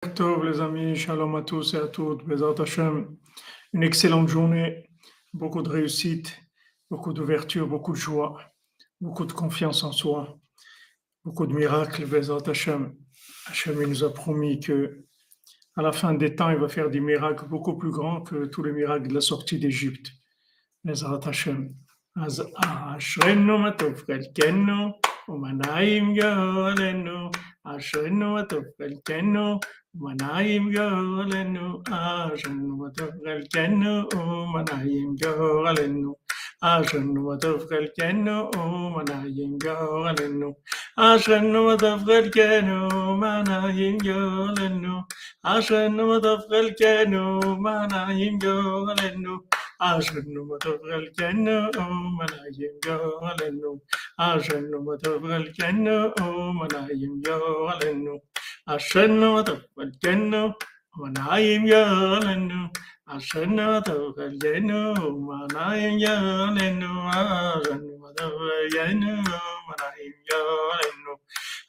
Tov les amis, shalom à tous et à toutes, Bezat Hashem, une excellente journée, beaucoup de réussite, beaucoup d'ouverture, beaucoup de joie, beaucoup de confiance en soi, beaucoup de miracles, Bezat Hashem. Hashem nous a promis que à la fin des temps, il va faire des miracles beaucoup plus grands que tous les miracles de la sortie d'Égypte. Bezat Hashem. אז אשרנו מה טוב חלקנו ומנעים גאלנו, אשרנו מה טוב חלקנו ونعيم جولنو آشن وتفقل جنو منعيم جولنو آشن وتفقل جنو منعيم جولنو آشن وتفقل جنو منعيم جولنو آشن وتفقل جنو منعيم جولنو ആശണ്ണുമതുകൾ ചെന്നു ഓമനായും ജോലെന്നു ആശണ്ണുമതുകൾ ചെന്നു ഓമനായും ജോലെന്നു അഷണ്ണുമതുകൾ ചെന്നു ഓമനായും ജോലെന്നു അഷണ്ണുമതുകൾ ചെന്നു ഓമനായും ജോലെന്നു ആഷണ്ണുമതുകൾ ചെന്നു ഓമനായും ജോലെന്നു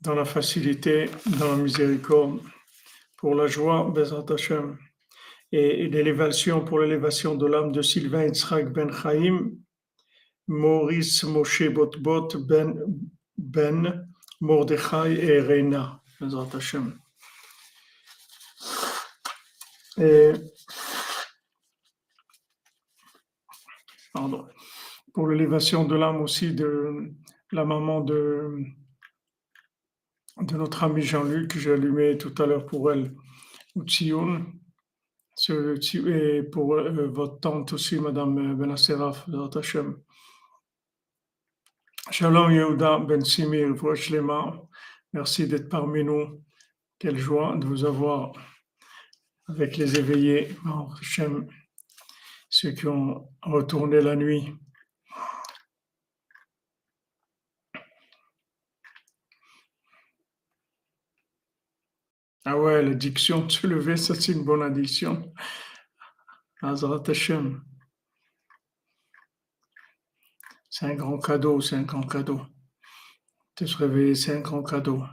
dans la facilité, dans la miséricorde pour la joie, Bezrat Hashem, et l'élévation pour l'élévation de l'âme de Sylvain Yitzhak Ben Chaim, Maurice Moshe Botbot Ben, ben Mordechai et Reina, Bezrat Hashem. Et, pardon, pour l'élévation de l'âme aussi de la maman de de notre ami Jean-Luc, que j'ai allumé tout à l'heure pour elle, et pour euh, votre tante aussi, Madame Benaseraf, Hashem. Shalom Yehuda Ben Simir, merci d'être parmi nous. Quelle joie de vous avoir avec les éveillés, ceux qui ont retourné la nuit. Ah ouais, l'addiction de se lever, ça c'est une bonne addiction. Azrat Hashem. C'est un grand cadeau, c'est un grand cadeau. De se réveiller, c'est un grand cadeau.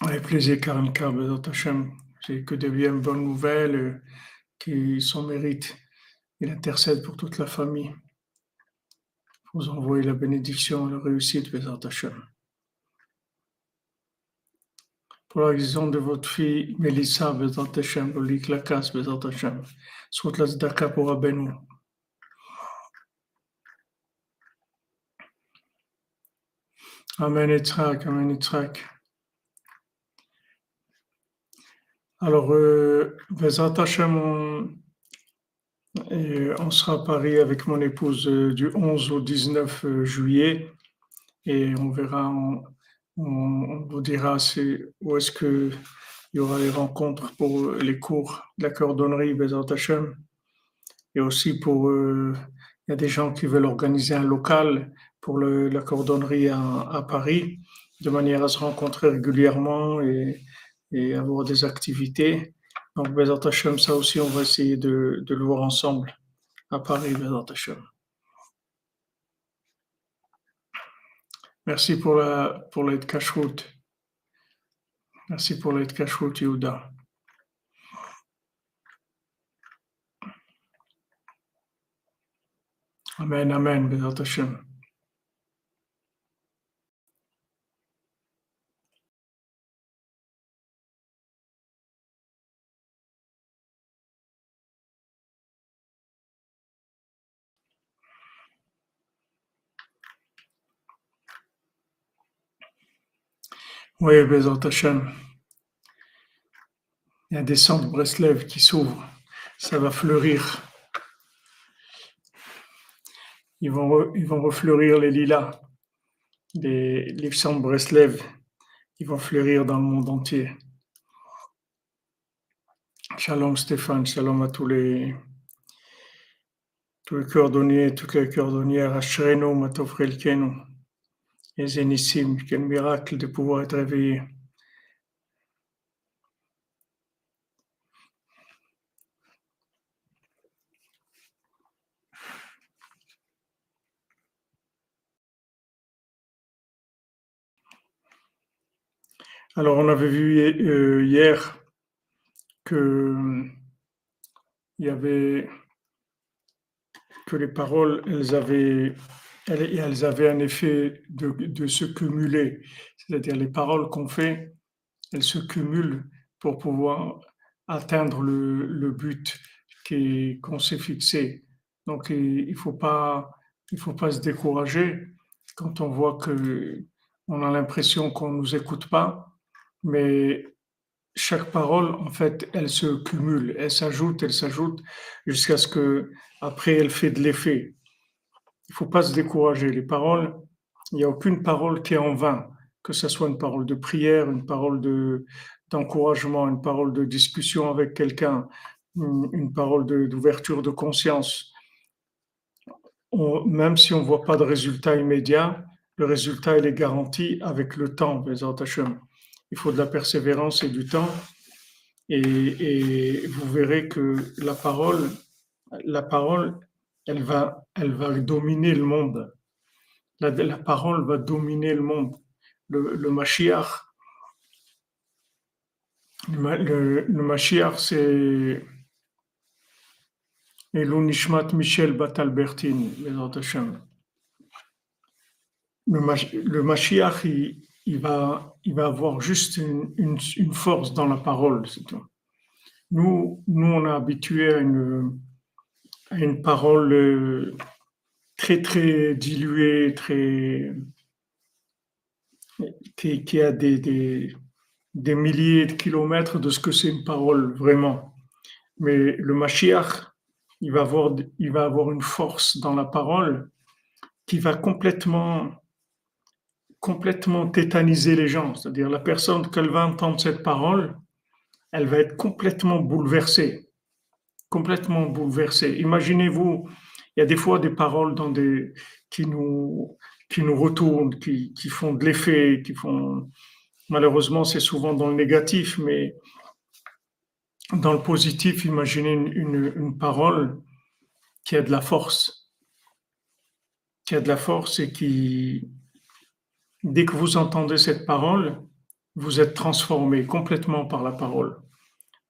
Avec plaisir, Karen Azrat Hashem. C'est que de bien bonnes nouvelles euh, qui sont mérites. Il intercède pour toute la famille vous envoyez la bénédiction et la réussite, Bézat Hashem. Pour la guérison de votre fille Mélissa, Bézat Hashem, Lolik Lakas, Bézat Hashem. Soit la Zdaka pour Abenou. Amen, Yitzhak, Amen, Yitzhak. Alors, euh, Bézat Hashem, on on sera à Paris avec mon épouse euh, du 11 au 19 euh, juillet et on verra, on, vous dira où est-ce qu'il y aura les rencontres pour les cours de la cordonnerie Bezat Hashem et aussi pour, euh, il y a des gens qui veulent organiser un local pour la cordonnerie à, Paris de manière à se rencontrer régulièrement et avoir des activités. Donc, Bezat Hashem, ça aussi, on va essayer de, le voir ensemble à Paris, Bezat Hashem. Merci pour la pour l'aide cache-route. Merci pour l'aide cache-route, Yehuda. Amen, Amen, Bezat Hashem. Oui, Bézant Hachem. Il y a des centres Breslev qui s'ouvrent. Ça va fleurir. ils vont, refleurir les lilas, les, les Breslev, ils vont fleurir dans le monde entier. Shalom Stéphane, shalom à tous les, tous les cordonniers, toutes les cordonnières, Matofrelkeno, et Zénissim, quel miracle de pouvoir être réveillé. Alors, on avait vu euh, hier que il y avait que les paroles, elles avaient, elles, avaient un effet de, se cumuler. C'est-à-dire les paroles qu'on fait, elles se cumulent pour pouvoir atteindre le, but qu'on s'est fixé. Donc il ne faut pas, il faut pas se décourager quand on voit que on a l'impression qu'on ne nous écoute pas mais chaque parole, en fait, elle se cumule, elle s'ajoute, elle s'ajoute, jusqu'à ce que après elle fait de l'effet. Il faut pas se décourager. Les paroles, il n'y a aucune parole qui est en vain, que ce soit une parole de prière, une parole de, d'encouragement, une parole de discussion avec quelqu'un, une, parole d'ouverture de, conscience. même si on ne voit pas de résultat immédiat, le résultat il est garanti avec le temps, il faut de la persévérance et du temps. Et, vous verrez que la parole, la parole, elle va, elle va dominer le monde. La, parole va dominer le monde. Le, le le, le, Mashiach, c'est l'Unishmat Michel Batalbertine, le, le Mashiach, il, va, il va avoir juste une, une, force dans la parole. Nous, nous, on est habitué à une, une parole euh, très, très diluée, très, qui, a des, des, des, milliers de kilomètres de ce que c'est une parole vraiment. Mais le Mashiach, il va avoir, il va avoir une force dans la parole qui va complètement complètement tétaniser les gens. C'est-à-dire la personne, qu'elle va entendre cette parole, elle va être complètement bouleversée. Complètement bouleversée. Imaginez-vous, il y a des fois des paroles qui, nous, qui nous retournent, qui, qui font de l'effet, qui font. Malheureusement, c'est souvent dans le négatif, mais dans le positif, imaginez une, une parole qui a de la force, qui a de la force et qui, Dès que vous entendez cette parole, vous êtes transformé complètement par la parole.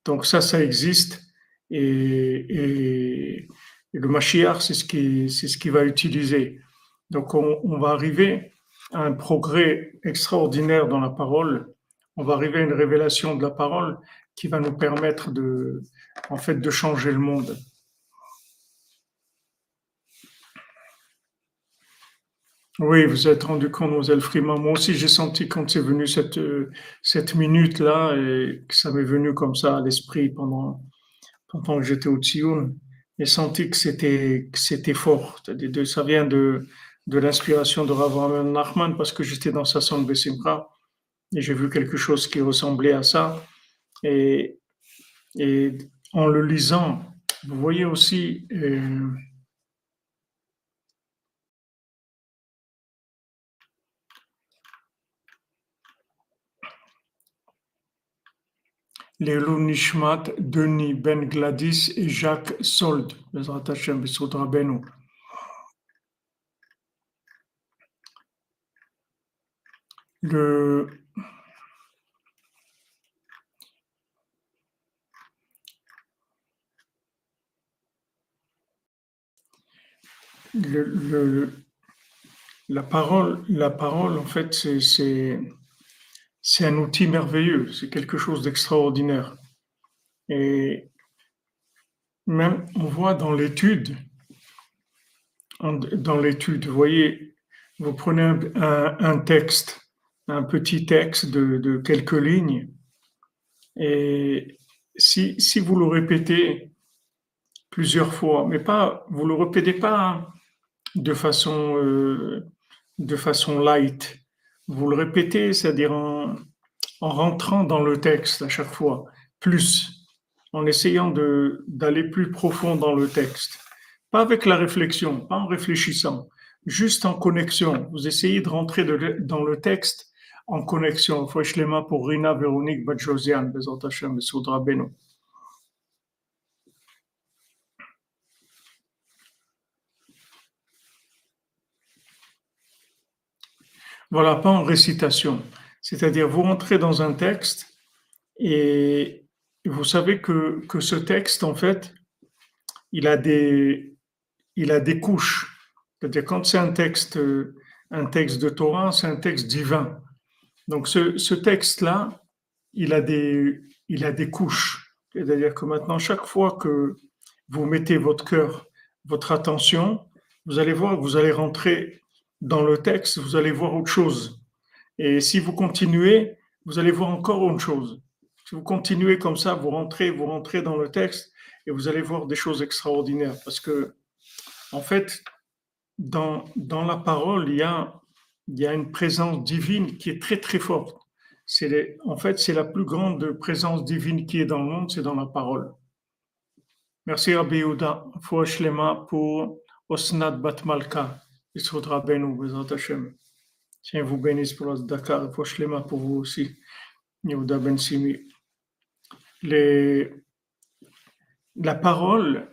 Donc ça, ça existe. Et, le Mashiach, c'est ce qui, c'est ce qui va utiliser. Donc on, va arriver à un progrès extraordinaire dans la parole. On va arriver à une révélation de la parole qui va nous permettre de, en fait, de changer le monde. Oui, vous êtes rendu compte, Mlle Freeman. Moi aussi, j'ai senti quand c'est venu cette, cette minute-là et que ça m'est venu comme ça à l'esprit pendant, pendant que j'étais au Tsioun. J'ai senti que c'était, que c'était fort. Ça vient de, de l'inspiration de Rav Nachman parce que j'étais dans sa de Bessimra et j'ai vu quelque chose qui ressemblait à ça. Et, et en le lisant, vous voyez aussi. Euh, les Nishmat, Denis Ben Gladys et Jacques Sold. Le, le, le, la parole, la parole, en fait, c'est c'est un outil merveilleux, c'est quelque chose d'extraordinaire. Et même, on voit dans l'étude, dans l'étude, vous voyez, vous prenez un, texte, un petit texte de, quelques lignes, et si, si, vous le répétez plusieurs fois, mais pas, vous le répétez pas de façon, euh, de façon light. Vous le répétez, c'est-à-dire en, en rentrant dans le texte à chaque fois, plus, en essayant d'aller plus profond dans le texte. Pas avec la réflexion, pas en réfléchissant, juste en connexion. Vous essayez de rentrer dans le texte en connexion. mains pour Rina Véronique Badjosian, Bezot Hashem, Soudra Beno. Voilà, pas en récitation. C'est-à-dire, vous rentrez dans un texte et vous savez que, que ce texte, en fait, il a des, il a des couches. C'est-à-dire, quand c'est un texte, un texte de Torah, c'est un texte divin. Donc ce, texte-là, il, a des, il a des couches. C'est-à-dire que maintenant, chaque fois que vous mettez votre cœur, votre attention, vous allez voir, vous allez rentrer dans le texte, vous allez voir autre chose. Et si vous continuez, vous allez voir encore autre chose. Si vous continuez comme ça, vous rentrez, vous rentrez dans le texte et vous allez voir des choses extraordinaires. Parce que, en fait, dans, dans la parole, il y a il y a une présence divine qui est très très forte. C'est en fait, c'est la plus grande présence divine qui est dans le monde, c'est dans la parole. Merci Rabbi Yehuda. Lema pour Osnat Batmalka. Isroudra Benu, Bezat Hashem. Tiens, vous bénisse pour Dakar. Lema pour vous aussi. Yehuda Ben Simi. La parole,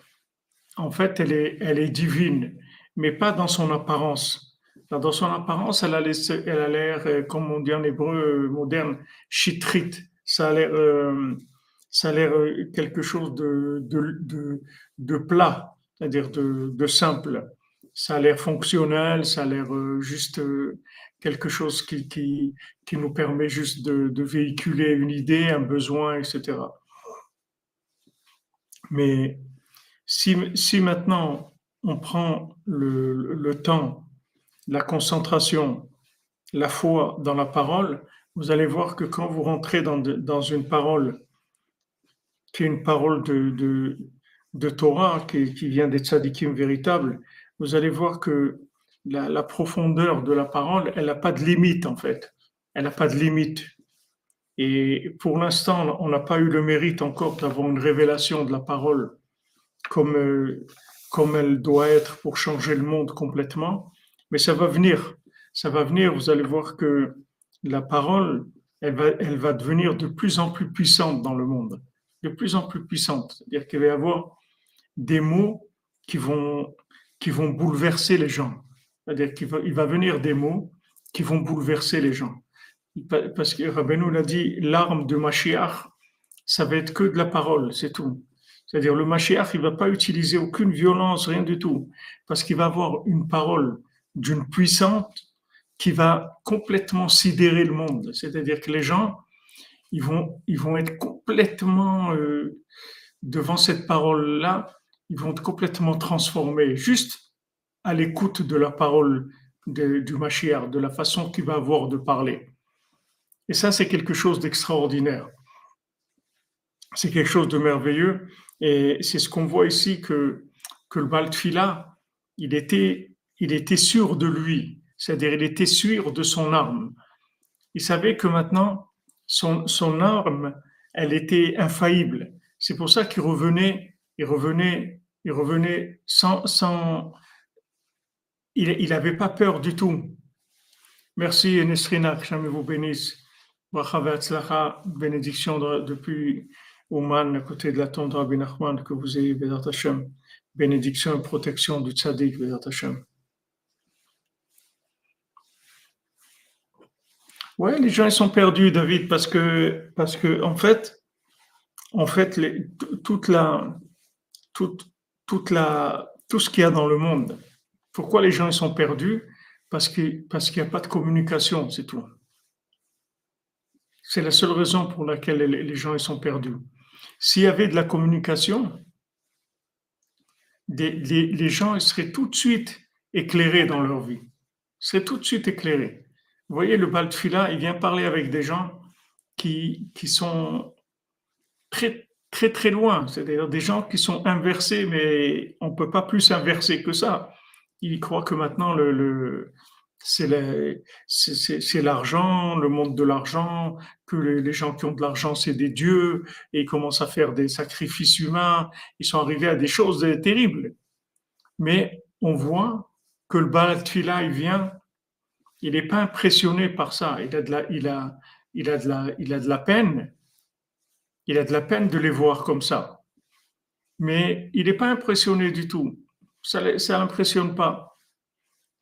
en fait, elle est, elle est divine, mais pas dans son apparence dans son apparence, elle a l'air, euh, comme on dit en hébreu euh, moderne, chitrit. Ça a l'air, euh, ça a l'air quelque chose de, de, de, plat, c'est-à-dire de, de, simple. Ça a l'air fonctionnel, ça a l'air juste quelque chose qui, qui, qui, nous permet juste de, véhiculer une idée, un besoin, etc. Mais si, si maintenant on prend le, le temps la concentration, la foi dans la parole, vous allez voir que quand vous rentrez dans, dans une parole qui est une parole de, de, Torah, qui, qui, vient des tzadikim véritables, vous allez voir que la, profondeur de la parole, elle n'a pas de limite en fait. Elle n'a pas de limite. Et pour l'instant, on n'a pas eu le mérite encore d'avoir une révélation de la parole comme, euh, comme elle doit être pour changer le monde complètement. Mais ça va venir. Ça va venir. Vous allez voir que la parole, elle va, elle va devenir de plus en plus puissante dans le monde. De plus en plus puissante. C'est-à-dire qu'il va y avoir des mots qui vont, qui vont bouleverser les gens. C'est-à-dire qu'il va, va venir des mots qui vont bouleverser les gens. Parce que Rabbeinu l'a dit, l'arme de Mashiach, ça va être que de la parole, c'est tout. C'est-à-dire le Mashiach, il va pas utiliser aucune violence, rien du tout, parce qu'il va avoir une parole d'une puissante qui va complètement sidérer le monde. C'est-à-dire que les gens, ils vont, ils vont être complètement, euh, devant cette parole-là, ils vont être complètement transformés, juste à l'écoute de la parole du Mashiach, de la façon qu'il va avoir de parler. Et ça, c'est quelque chose d'extraordinaire. C'est quelque chose de merveilleux. Et c'est ce qu'on voit ici que, que le Baltfila, il était il était sûr de lui, c'est-à-dire il était sûr de son arme. Il savait que maintenant, son, son arme, elle était infaillible. C'est pour ça qu'il revenait, il revenait, il revenait sans, sans il n'avait pas peur du tout. Merci Nesrina, que jamais vous bénisse. Bénédiction depuis Ouman, à côté de la tombe de Rabbi Nachman, que vous ayez, Bézat Hashem. Bénédiction et protection du tzaddik, Bézat Hashem. Ouais, les gens ils sont perdus, David, parce que parce que en fait, en fait, les, toute la toute tout ce qu'il y a dans le monde. Pourquoi les gens sont perdus? Parce que parce qu'il n'y a pas de communication, c'est tout. C'est la seule raison pour laquelle les, gens sont perdus. S'il y avait de la communication, les, les, gens seraient tout de suite éclairés dans leur vie. Ils seraient tout de suite éclairés. Vous voyez, le Baltfila, il vient parler avec des gens qui, qui sont très, très, très loin. C'est-à-dire des gens qui sont inversés, mais on ne peut pas plus inverser que ça. ils croient que maintenant c'est l'argent, le monde de l'argent, que les, les, gens qui ont de l'argent, c'est des dieux, et ils commencent à faire des sacrifices humains. Ils sont arrivés à des choses terribles. Mais on voit que le Baal il vient, il n'est pas impressionné par ça. Il a, de la, il, a, il, a de la, il a de la peine. Il a de la peine de les voir comme ça. Mais il n'est pas impressionné du tout. Ça ne l'impressionne pas.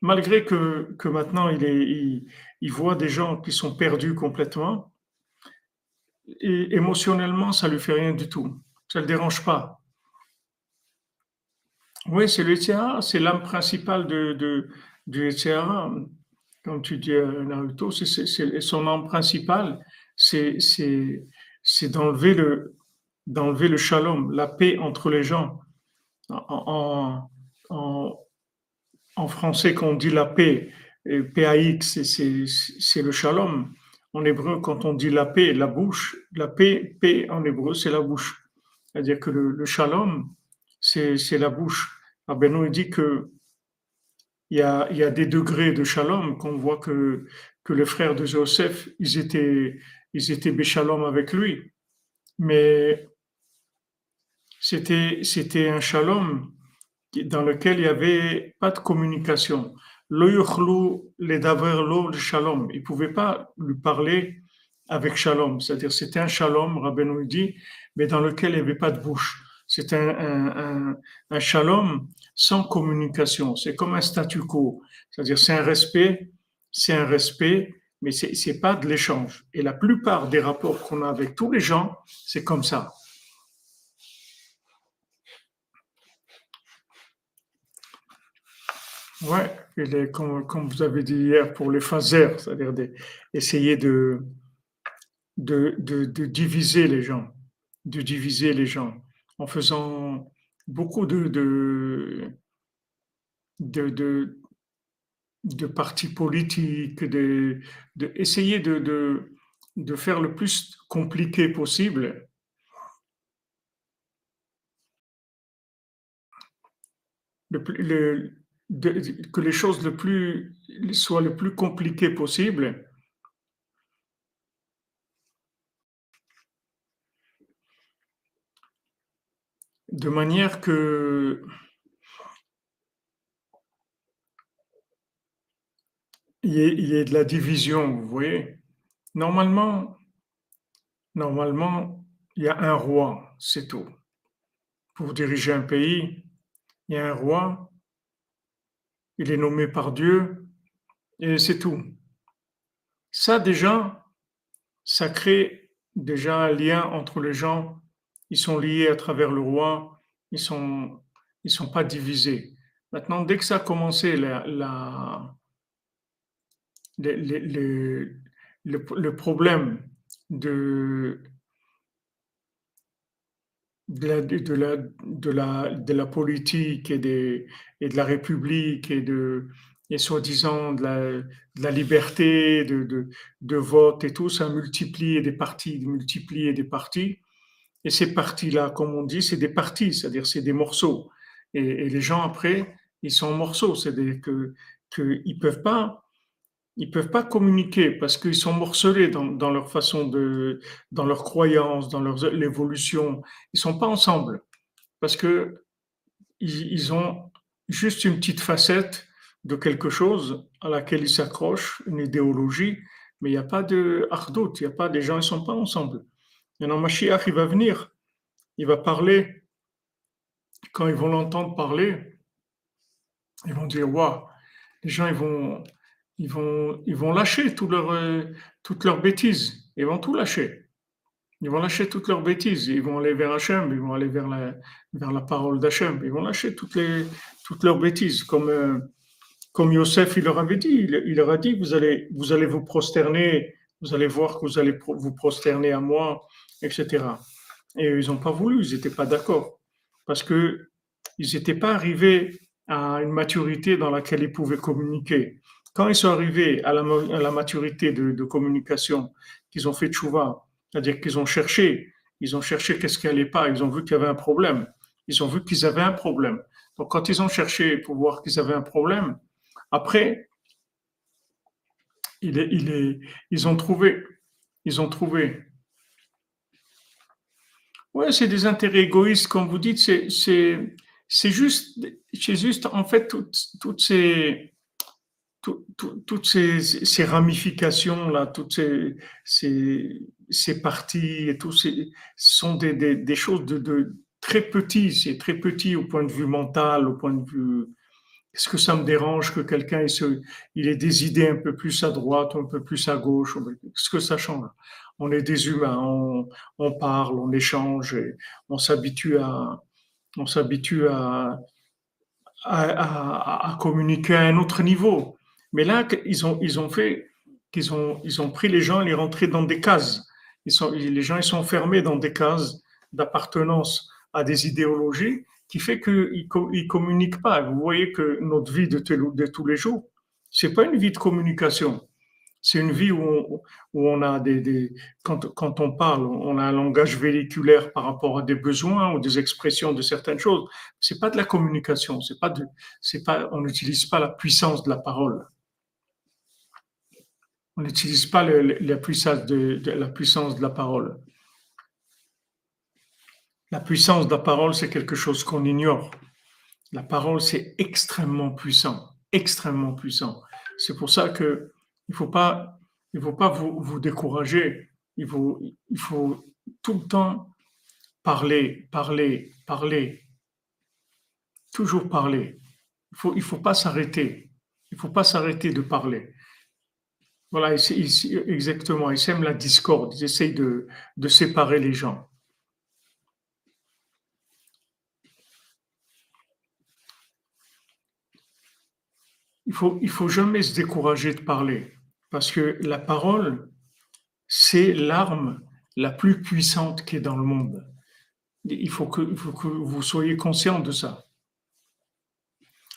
Malgré que, que maintenant il, est, il, voit des gens qui sont perdus complètement, émotionnellement, ça ne lui fait rien du tout. Ça ne le dérange pas. Oui, c'est le c'est l'âme principale de, de, du Comme tu dis, Naruto, c'est son âme principale, c'est d'enlever le, d'enlever le shalom, la paix entre les gens. En, en, en français, quand on dit la paix, PAX, c'est le shalom. En hébreu, quand on dit la paix, la bouche, la paix, paix en hébreu, c'est la bouche. C'est-à-dire que le, le shalom, c'est la bouche. Abeno dit que il y, a, il y a des degrés de shalom qu'on voit que, que les frères de Joseph, ils étaient, ils étaient béchalom avec lui. Mais c'était, c'était un shalom dans lequel il n'y avait pas de communication. Lo les le shalom. Il ne pouvait pas lui parler avec shalom. C'est-à-dire, c'était un shalom, Rabbeinu dit, mais dans lequel il n'y avait pas de bouche. C'est un, un, shalom sans communication. C'est comme un statu quo. C'est-à-dire, c'est un respect, c'est un respect, mais c'est n'est pas de l'échange. Et la plupart des rapports qu'on a avec tous les gens, c'est comme ça. Ouais, et comme, comme, vous avez dit hier, pour les phasers, c'est-à-dire essayer de, de, de, diviser les gens, de diviser les gens en faisant beaucoup de, de, de, partis politiques, de, de de, de, de faire le plus compliqué possible. Le, que les choses le plus, soient le plus compliquées possible de manière que il y, ait, il y, de la division, vous voyez. Normalement, normalement, il y a un roi, c'est tout. Pour diriger un pays, il y a un roi, il est nommé par Dieu, et c'est tout. Ça déjà, ça crée déjà un lien entre les gens ils sont liés à travers le roi, ils sont, ils sont pas divisés. Maintenant, dès que ça a commencé, la le, le, problème de, de la, de, la, de, la, de la politique et, des, et de la République et de et soi-disant de la, liberté de, de, de, vote et tout, ça multiplie des partis, multiplie des partis. Et ces parties-là, comme on dit, c'est des parties, c'est-à-dire c'est des morceaux. Et, les gens après, ils sont morceaux, c'est-à-dire que qu'ils peuvent pas ils peuvent pas communiquer parce qu'ils sont morcelés dans, leur façon de, dans leurs croyances, dans leur l'évolution. Ils sont pas ensemble parce que ils, ont juste une petite facette de quelque chose à laquelle ils s'accrochent, une idéologie, mais il n'y a pas de hardout, il n'y a pas des gens, ils sont pas ensemble. Maintenant, Mashiach, il va venir, il va parler. Quand ils vont l'entendre parler, ils vont dire Waouh, les gens, ils vont, ils vont, ils vont lâcher tout leur, euh, toutes leurs bêtises. Ils vont tout lâcher. Ils vont lâcher toutes leurs bêtises. Ils vont aller vers Hachem, ils vont aller vers la, vers la parole d'Hachem. Ils vont lâcher toutes, les, toutes leurs bêtises. Comme, euh, comme Yosef, il leur avait dit il, leur a dit vous allez, vous allez vous prosterner, vous allez voir que vous allez vous prosterner à moi etc. Et ils n'ont pas voulu, ils n'étaient pas d'accord, parce qu'ils n'étaient pas arrivés à une maturité dans laquelle ils pouvaient communiquer. Quand ils sont arrivés à la, maturité de, communication, qu'ils ont fait tchouva, c'est-à-dire qu'ils ont cherché, ils ont cherché qu'est-ce qui n'allait pas, ils ont vu qu'il y avait un problème, ils ont vu qu'ils avaient un problème. Donc, quand ils ont cherché pour voir qu'ils avaient un problème, après, ils ont trouvé, ils ont trouvé. Ouais, c'est des intérêts égoïstes, comme vous dites, c'est, c'est, c'est juste, c'est juste, en fait, toutes, toutes ces, toutes ces, ces, ramifications là, toutes ces, parties et tout, ces, sont des, choses de, très petits. C'est très petit au point de vue mental, au point de vue. Est-ce que ça me dérange que quelqu'un ait des idées un peu plus à droite, un peu plus à gauche Est-ce que ça change On est des humains, on, parle, on échange, on s'habitue à, à communiquer à un autre niveau. Mais là, ils ont, ils ont fait, ils ont, ils ont pris les gens les rentrés dans des cases. Ils sont, les gens, ils sont enfermés dans des cases d'appartenance à des idéologies qui fait qu'ils ne communiquent pas. Vous voyez que notre vie de, de tous les jours, c'est pas une vie de communication. C'est une vie où où on a des, quand, quand, on parle, on a un langage véhiculaire par rapport à des besoins ou des expressions de certaines choses. C'est pas de la communication. Pas de, pas, on n'utilise pas la puissance de la parole. On n'utilise pas la, puissance de, la puissance de la parole. La puissance de la parole, c'est quelque chose qu'on ignore. La parole, c'est extrêmement puissant, extrêmement puissant. C'est pour ça que il faut pas, il faut pas vous, vous décourager. Il faut, il faut tout le temps parler, parler, parler, toujours parler. Il faut, il faut pas s'arrêter. Il faut pas s'arrêter de parler. Voilà, exactement. Ils sèment la discorde, ils essayent de, de séparer les gens. Il faut, il faut jamais se décourager de parler, parce que la parole, c'est l'arme la plus puissante qui est dans le monde. Il faut que, il faut que vous soyez conscient de ça.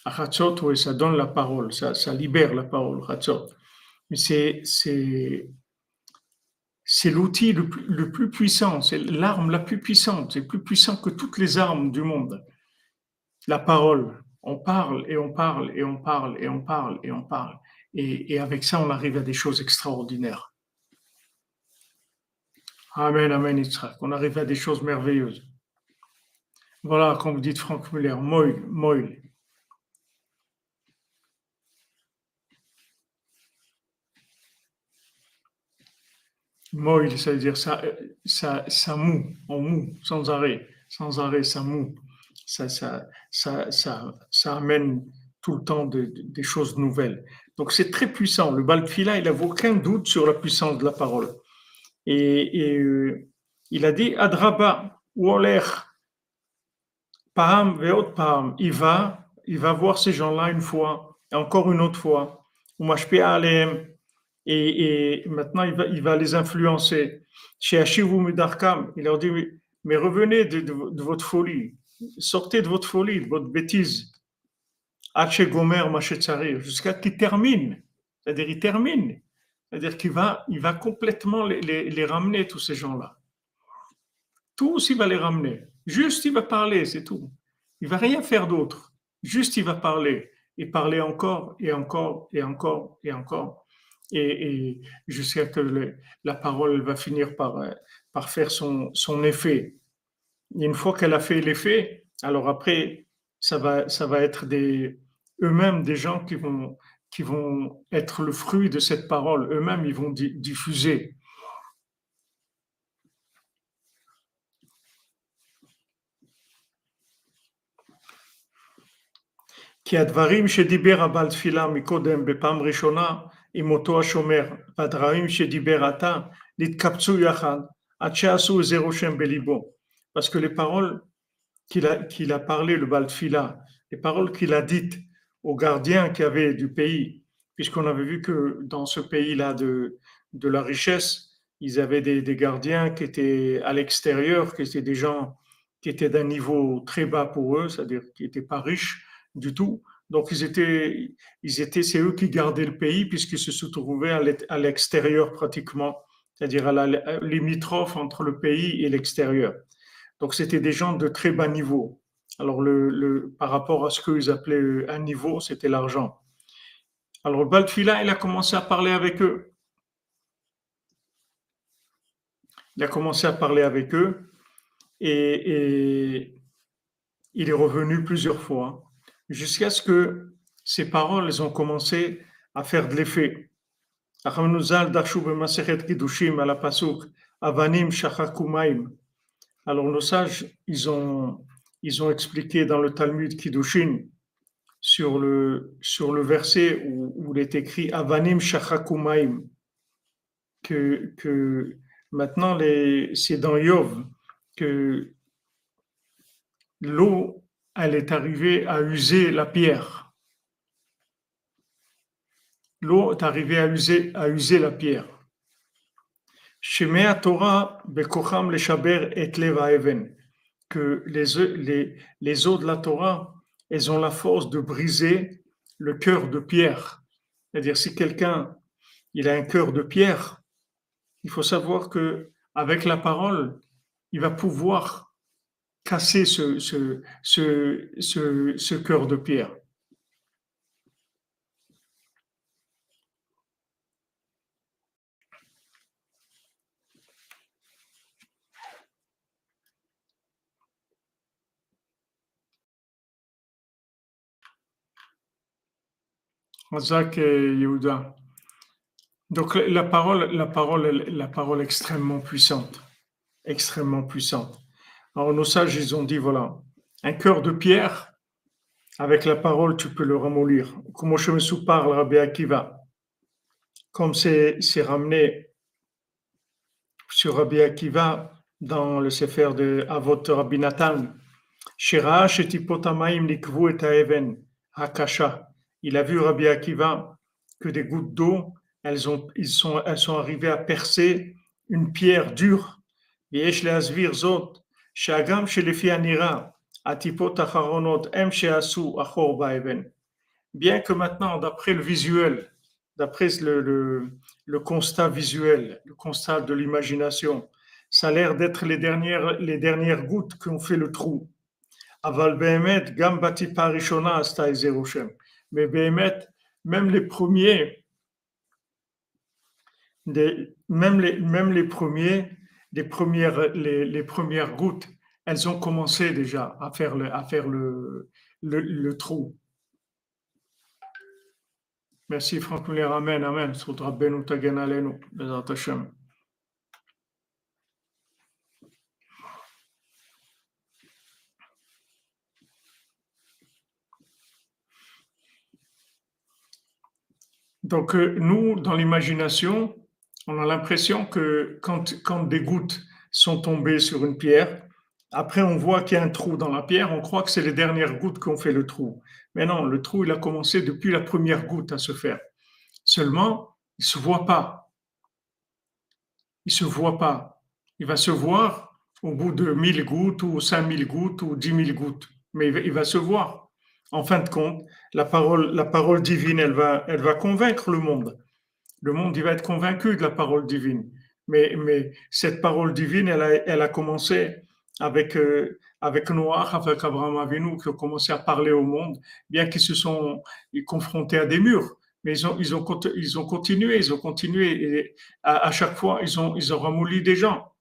Ratzot, ça donne la parole, ça, ça libère la parole, Ratzot mais c'est, c'est, c'est l'outil le plus, le plus puissant, c'est l'arme la plus puissante, c'est plus puissant que toutes les armes du monde. La parole, on parle et on parle et on parle et on parle et on parle. Et, et avec ça, on arrive à des choses extraordinaires. Amen, Amen, Yitzhak. On arrive à des choses merveilleuses. Voilà, comme vous dites Franck Muller, moil, moil. Moïse, ça veut dire ça, ça, ça mou, on mou, sans arrêt, sans arrêt, ça mou. Ça, ça, ça, ça, ça amène tout le temps des choses nouvelles. Donc c'est très puissant. Le Balfila, il n'a aucun doute sur la puissance de la parole. Et, euh, il a dit Adraba, Waler, Paham, Veot Paham. Il va, il va voir ces gens-là une fois, encore une autre fois. Alem, et, maintenant il va, il va, les influencer. Chez Ashivu Mudarkam, il leur dit mais revenez de, votre folie, sortez de votre folie, de votre bêtise. Gomer jusqu'à qu'il termine. C'est-à-dire, il termine. C'est-à-dire qu'il va, il va complètement les, ramener, tous ces gens-là. Tous, il va les ramener. Juste, il va parler, c'est tout. Il va rien faire d'autre. Juste, il va parler. Et parler encore, et encore, et encore, et encore et, je sais que la parole va finir par, euh, par faire son, son effet. Et une fois qu'elle a fait l'effet, alors après, ça va, ça va être des, eux-mêmes des gens qui vont, qui vont être le fruit de cette parole. Eux-mêmes, ils vont diffuser. כי הדברים שדיבר הבעל תפילה מקודם בפעם ראשונה עם אותו השומר, והדברים שדיבר עתה נתקבצו יחד עד שעשו איזה רושם בליבו. Parce que les paroles qu'il a, qu'il a parlé, le Baltfila, les paroles qu'il a dites aux gardiens qui avaient du pays, puisqu'on avait vu que dans ce pays-là de, de la richesse, ils avaient des, des gardiens qui étaient à l'extérieur, qui étaient des gens qui étaient d'un niveau très bas pour eux, c'est-à-dire qui n'étaient pas riches du tout, donc, ils étaient, ils étaient, c'est eux qui gardaient le pays puisqu'ils se trouvaient à l'extérieur pratiquement, c'est-à-dire à la limitrophe entre le pays et l'extérieur. Donc, c'était des gens de très bas niveau. Alors, le, par rapport à ce qu'ils appelaient un niveau, c'était l'argent. Alors, Baltfila, il a commencé à parler avec eux. Il a commencé à parler avec eux et, il est revenu plusieurs fois jusqu'à ce que ses paroles ont commencé à faire de l'effet. Alors nos sages, ils ont, ils ont expliqué dans le Talmud Kiddushin sur le, sur le verset où, où il est écrit Avanim Shachakumaim que, que maintenant c'est dans Yov que l'eau elle est arrivée à user la pierre. L'eau est arrivée à user, à user la pierre. Shemea Torah bekocham le et leva even que les, les, les eaux de la Torah, elles ont la force de briser le cœur de pierre. C'est-à-dire, si quelqu'un il a un cœur de pierre, il faut savoir que avec la parole, il va pouvoir casser ce, cœur de pierre. Zach et Yehuda. Donc la parole, la parole, la parole extrêmement puissante, extrêmement puissante. Alors nos sages, ils ont dit voilà, un cœur de pierre, avec la parole, tu peux le ramollir. Comme je me sous parle, Rabbi Akiva, comme c'est ramené sur Rabbi Akiva dans le Sefer de Avot Rabbi Nathan, Shira Shetipotamaim Nikvu et Aeven, Hakasha il a vu Rabbi Akiva que des gouttes d'eau, elles, ont, sont, elles sont arrivées à percer une pierre dure. Bien que maintenant, d'après le visuel, d'après le, le, constat visuel, le constat de l'imagination, ça a l'air d'être les dernières, les dernières gouttes qui ont fait le trou. Aval Behemet, Gambati Parishona, Asta mais même les premiers, même, les, même les premiers, les premières, les, premières gouttes, elles ont commencé déjà à faire le, à faire le, le, trou. Merci Franck Amen, Amen. Donc, euh, nous, dans l'imagination, on a l'impression que quand, des gouttes sont tombées sur une pierre, après on voit qu'il y a un trou dans la pierre, on croit que c'est les dernières gouttes qui ont fait le trou. Mais non, le trou, il a commencé depuis la première goutte à se faire. Seulement, il ne se voit pas. Il ne se voit pas. Il va se voir au bout de 1000 gouttes ou 5000 gouttes ou 10 000 gouttes. Mais il va se voir en fin de compte, la parole, la parole divine, elle va, elle va convaincre le monde. Le monde, va être convaincu de la parole divine. Mais, mais cette parole divine, elle a, elle a commencé avec, euh, avec Noah, avec Abraham Avinu, qui ont commencé à parler au monde, bien qu'ils se sont confrontés à des murs. Mais ils ont, ils ont, ils ont continué, ils ont continué. Et à, chaque fois, ils ont, ils ont ramolli des gens.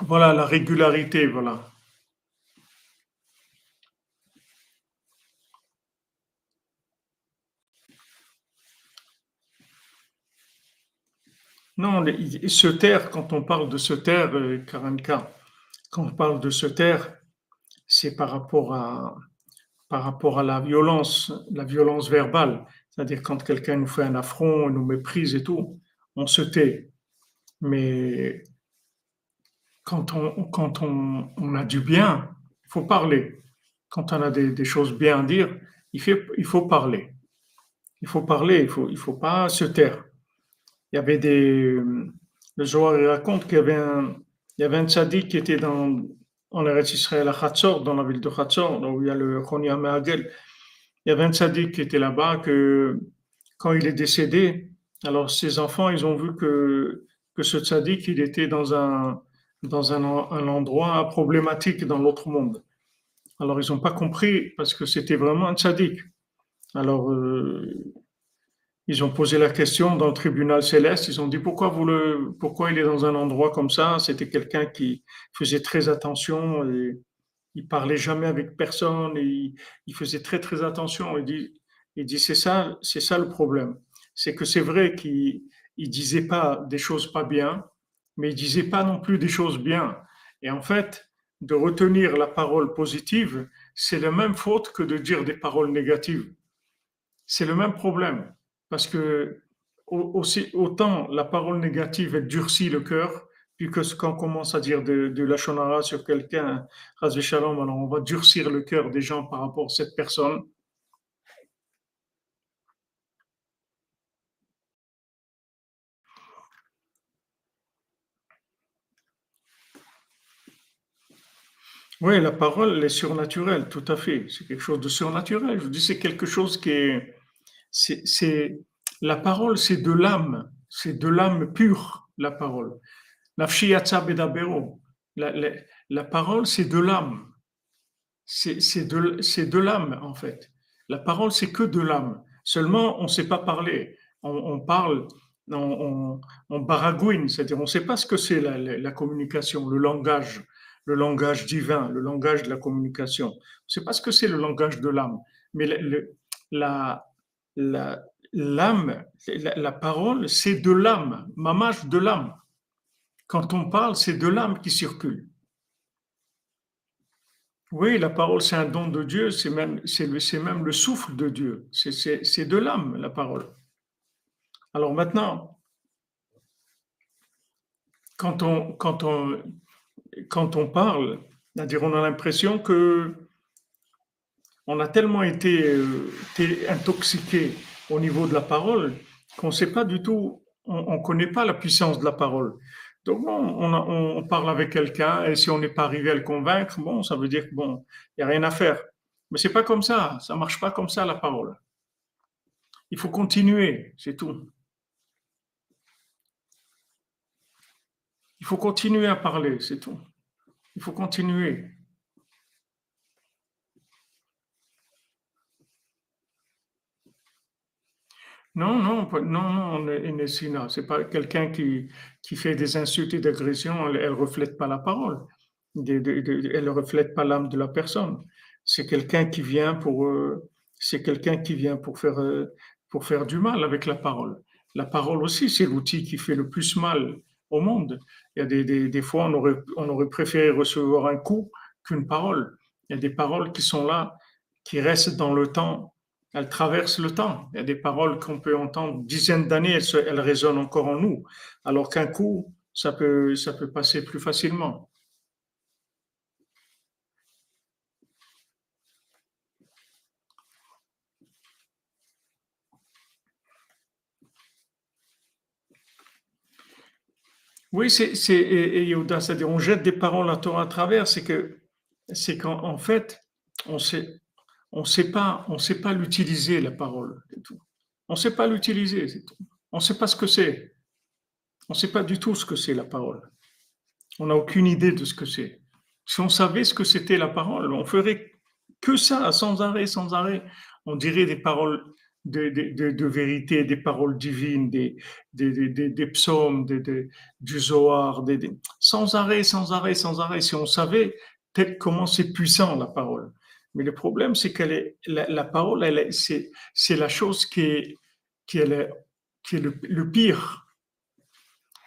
Voilà la régularité, voilà. Non, se taire, quand on parle de se taire, Karanka, euh, quand on parle de se taire, c'est par rapport à, par rapport à la violence, la violence verbale. C'est-à-dire quand quelqu'un nous fait un affront, nous méprise et tout, on se tait. Mais quand on, quand on, on a du bien, il faut parler. Quand on a des, des, choses bien à dire, il, fait, il faut parler. Il faut parler, il ne faut, il faut pas se taire. Il y avait des. Le Zohar raconte qu'il y avait un, il y avait un tzaddik qui était dans, en Eretz Israël à Chatzor, dans la ville de Chatzor, où il y a le Chonia Meagel. Il y avait un tzaddik qui était là-bas, que quand il est décédé, alors ses enfants, ils ont vu que que ce tzaddik, il était dans un, dans un, un endroit problématique dans l'autre monde. Alors, ils n'ont pas compris parce que c'était vraiment un tzaddik. Alors, euh, ils ont posé la question dans le tribunal céleste. Ils ont dit pourquoi, vous le, pourquoi il est dans un endroit comme ça? C'était quelqu'un qui faisait très attention et il parlait jamais avec personne. Il, faisait très très attention. Il dit, il dit c'est ça, c'est ça le problème. C'est que c'est vrai qu'il il disait pas des choses pas bien, mais il disait pas non plus des choses bien. Et en fait, de retenir la parole positive, c'est la même faute que de dire des paroles négatives. C'est le même problème. Parce que aussi, autant la parole négative, elle durcit le cœur, puis que quand on commence à dire de, de la shonara sur quelqu'un, alors on va durcir le cœur des gens par rapport à cette personne. Oui, la parole est surnaturelle, tout à fait. C'est quelque chose de surnaturel. Je vous dis, c'est quelque chose qui est, c'est, la parole, c'est de l'âme, c'est de l'âme pure, la parole. La, la, la parole, c'est de l'âme. C'est, de, de l'âme, en fait. La parole, c'est que de l'âme. Seulement, on ne sait pas parler. On, parle, on, on, baragouine, c'est-à-dire on ne sait pas ce que c'est la, la, communication, le langage, le langage divin, le langage de la communication. On ne sait pas ce que c'est le langage de l'âme. Mais le, la, l'âme, la, parole, c'est de l'âme, mamache de l'âme. Quand on parle, c'est de l'âme qui circule. Oui, la parole, c'est un don de Dieu, c'est même, c'est, même le souffle de Dieu. C'est, de l'âme, la parole. Alors maintenant, quand on, quand on, quand on parle, on a l'impression que on a tellement été, euh, intoxiqué au niveau de la parole qu'on ne sait pas du tout, on ne connaît pas la puissance de la parole. Donc, on, parle avec quelqu'un et si on n'est pas arrivé à le convaincre, bon, ça veut dire que bon, n'y a rien à faire. Mais c'est pas comme ça, ça marche pas comme ça la parole. Il faut continuer, c'est tout. Il faut continuer à parler, c'est tout. Il faut continuer. Non, non, non, non, c'est pas quelqu'un qui, qui fait des insultes et d'agressions, elle, ne reflète pas la parole, elle ne reflète pas l'âme de la personne. C'est quelqu'un qui vient pour, euh, c'est qui vient pour faire, euh, pour faire du mal avec la parole. La parole aussi, c'est l'outil qui fait le plus mal au monde. Il y a des, des, des fois, on aurait, on aurait préféré recevoir un coup qu'une parole. Il y a des paroles qui sont là, qui restent dans le temps elle traverse le temps. Il y a des paroles qu'on peut entendre dizaines d'années, elles, résonnent encore en nous, alors qu'un coup, ça peut, passer plus facilement. Oui, c'est c'est-à-dire on jette des paroles à tour à travers, c'est que c'est qu'en fait, on sait, on ne sait pas, on sait pas l'utiliser la parole. On ne sait pas l'utiliser. On ne sait pas ce que c'est. On ne sait pas du tout ce que c'est la parole. On n'a aucune idée de ce que c'est. Si on savait ce que c'était la parole, on ferait que ça, sans arrêt, sans arrêt. On dirait des paroles de, vérité, des paroles divines, des, des, psaumes, du Zohar, sans arrêt, sans arrêt, sans arrêt. Si on savait comment c'est puissant la parole. Mais le problème, c'est que la, parole, elle c'est, la chose qui est, qui est, le, pire.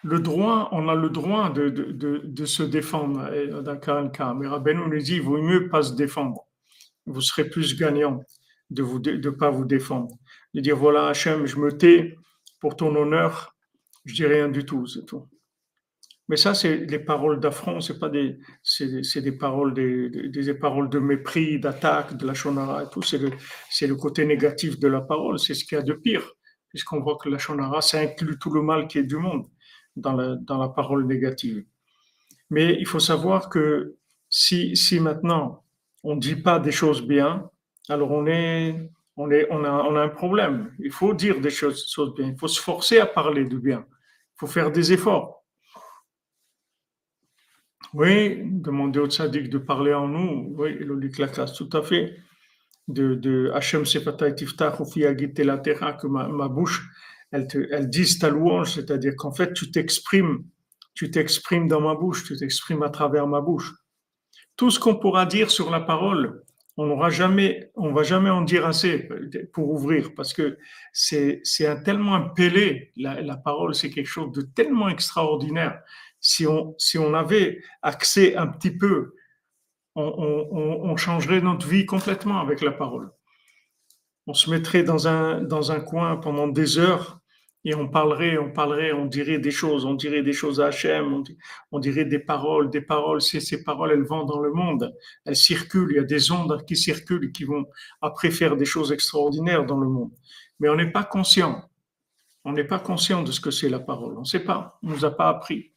Le droit, on a le droit de, de, de, se défendre dans un cas. Mais Rabbi nous dit, il vaut mieux pas se défendre. Vous serez plus gagnant de ne de, pas vous défendre. De dire, voilà, Hachem, je me tais pour ton honneur, je dis rien du tout, c'est tout. Mais ça, c'est des paroles d'affront, c'est pas des, c'est, des paroles, des, des, paroles de mépris, d'attaque, de la shonara et tout. C'est le, c'est le côté négatif de la parole. C'est ce qu'il y a de pire, puisqu'on voit que la shonara, ça inclut tout le mal qui est du monde dans la, dans la parole négative. Mais il faut savoir que si, si maintenant on ne dit pas des choses bien, alors on est, on est, on a, on a un problème. Il faut dire des choses, choses bien. Il faut se forcer à parler du bien. Il faut faire des efforts. Oui, demander au tzaddik de parler en nous. Oui, le la classe, tout à fait. De, de Hachem Sefatay Tiftach la Terra, que ma, bouche, elle, te, elle dise ta louange, c'est-à-dire qu'en fait, tu t'exprimes, tu t'exprimes dans ma bouche, tu t'exprimes à travers ma bouche. Tout ce qu'on pourra dire sur la parole, on n'aura jamais, on va jamais en dire assez pour ouvrir, parce que c'est, c'est un tellement impélé, la, la parole, c'est quelque chose de tellement extraordinaire. Si on, si on avait accès un petit peu, on, changerait notre vie complètement avec la parole. On se mettrait dans un, dans un coin pendant des heures et on parlerait, on parlerait, on dirait des choses, on dirait des choses à Hachem, on, dirait des paroles, des paroles, ces, ces paroles, elles vont dans le monde, elles circulent, il y a des ondes qui circulent, qui vont après faire des choses extraordinaires dans le monde. Mais on n'est pas conscient, on n'est pas conscient de ce que c'est la parole, on ne sait pas, on ne nous a pas appris.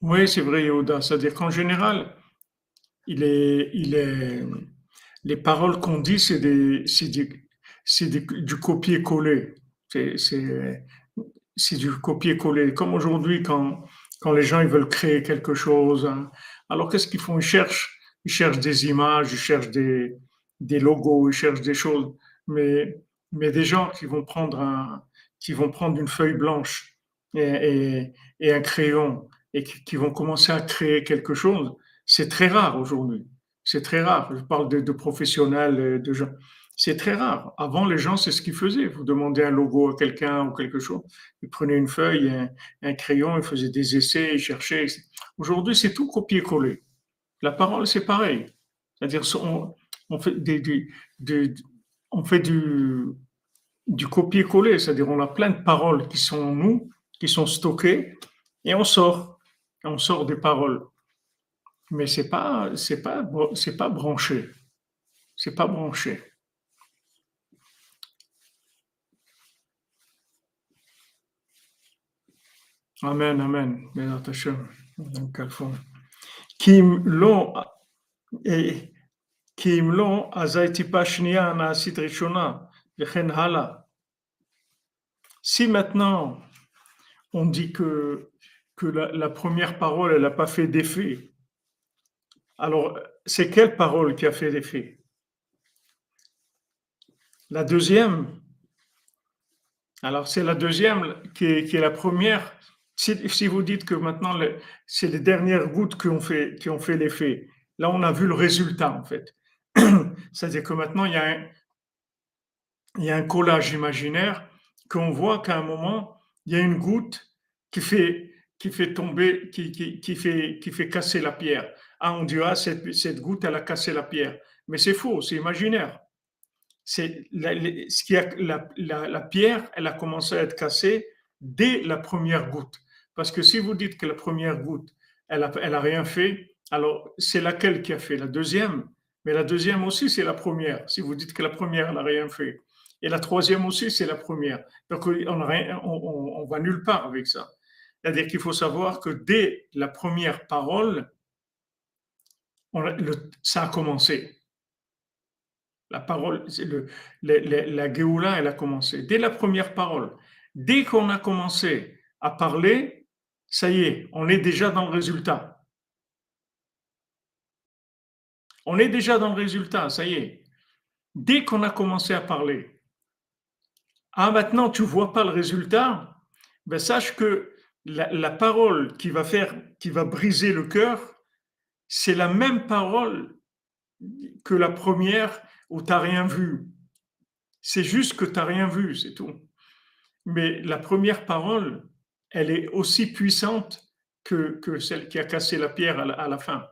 Oui, c'est vrai, Yehuda. C'est-à-dire qu'en général, il est, il est, les paroles qu'on dit, c'est des, c'est du, copier-coller. C'est, du copier-coller. Comme aujourd'hui, quand, quand les gens ils veulent créer quelque chose, hein. alors qu'est-ce qu'ils font? Ils cherchent, ils cherchent des images, ils cherchent des, des logos, ils cherchent des choses. Mais, mais des gens qui vont prendre un, qui vont prendre une feuille blanche et, et un crayon et qui vont commencer à créer quelque chose, c'est très rare aujourd'hui. C'est très rare. Je parle de, professionnels, de gens. C'est très rare. Avant, les gens, c'est ce qu'ils faisaient. Vous demandez un logo à quelqu'un ou quelque chose. Ils prenaient une feuille, un, crayon, ils faisaient des essais, ils cherchaient. Aujourd'hui, c'est tout copier-coller. La parole, c'est pareil. C'est-à-dire, on, fait, des, on fait du, du copier-coller. C'est-à-dire, on a plein de paroles qui sont en nous, qui sont stockées, et on sort on sort des paroles. Mais pas, c'est pas, c'est pas branché. C'est pas branché. Amen, amen. Kim lo kim lo hala. Si maintenant on dit que que la, première parole, elle n'a pas fait d'effet. Alors, c'est quelle parole qui a fait d'effet? La deuxième Alors, c'est la deuxième qui est, la première. Si, vous dites que maintenant, c'est les dernières gouttes qui ont fait, fait l'effet, là, on a vu le résultat, en fait. C'est-à-dire que maintenant, il y a un, il y a un collage imaginaire qu'on voit qu'à un moment, il y a une goutte qui fait qui fait tomber, qui, qui, qui, fait, qui fait casser la pierre. Ah, on dira, cette, cette goutte, elle a cassé la pierre. Mais c'est faux, c'est imaginaire. C'est la, ce qui la, la, la, pierre, elle a commencé à être cassée dès la première goutte. Parce que si vous dites que la première goutte, elle n'a elle a rien fait, alors c'est laquelle qui a fait? La deuxième Mais la deuxième aussi, c'est la première. Si vous dites que la première, elle n'a rien fait. Et la troisième aussi, c'est la première. Donc on, on, on, on va nulle part avec ça. C'est-à-dire qu'il faut savoir que dès la première parole, ça a commencé. La parole, le, la Géoula, elle a commencé. Dès la première parole. Dès qu'on a commencé à parler, ça y est, on est déjà dans le résultat. On est déjà dans le résultat, ça y est. Dès qu'on a commencé à parler. Ah, maintenant, tu vois pas le résultat ben, Sache que la, parole qui va faire, qui va briser le cœur, c'est la même parole que la première où tu n'as rien vu. C'est juste que tu n'as rien vu, c'est tout. Mais la première parole, elle est aussi puissante que celle qui a cassé la pierre à la fin.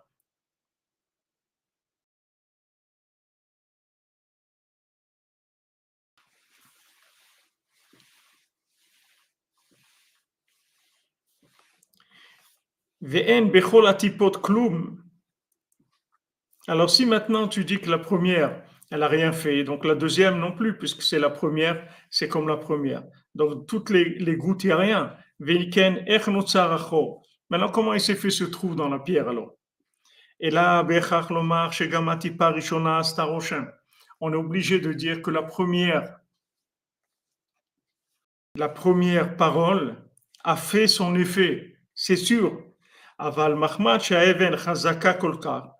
Alors si maintenant tu dis que la première, elle n'a rien fait, donc la deuxième non plus, puisque c'est la première, c'est comme la première. Donc toutes les, gouttes, il n'y a rien. Maintenant, comment il s'est fait ce trou dans la pierre alors? Et là, on est obligé de dire que la première, la première parole a fait son effet, c'est sûr. Aval Mahmad Chazaka Kolkar.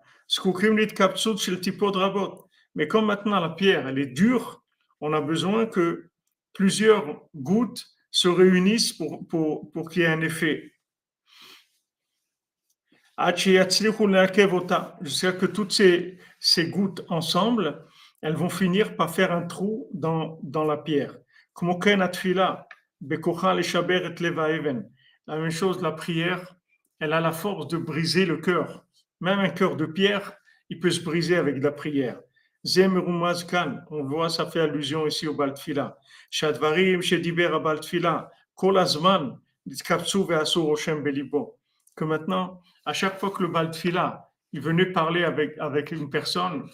Mais comme maintenant la pierre, est dure, on a besoin que plusieurs gouttes se réunissent pour, pour, pour qu'il y ait un effet. Jusqu'à que toutes ces, ces gouttes ensemble, elles vont finir par faire un trou dans, dans la pierre. La même chose, la prière, elle a la force de briser le cœur. Même un cœur de pierre, il peut se briser avec la prière. On voit, ça fait allusion ici au Baltfila. Shadvarim, Shediber à Baltfila, Kolazman, Que maintenant, à chaque fois que le Baltfila, il venait parler avec, avec une personne,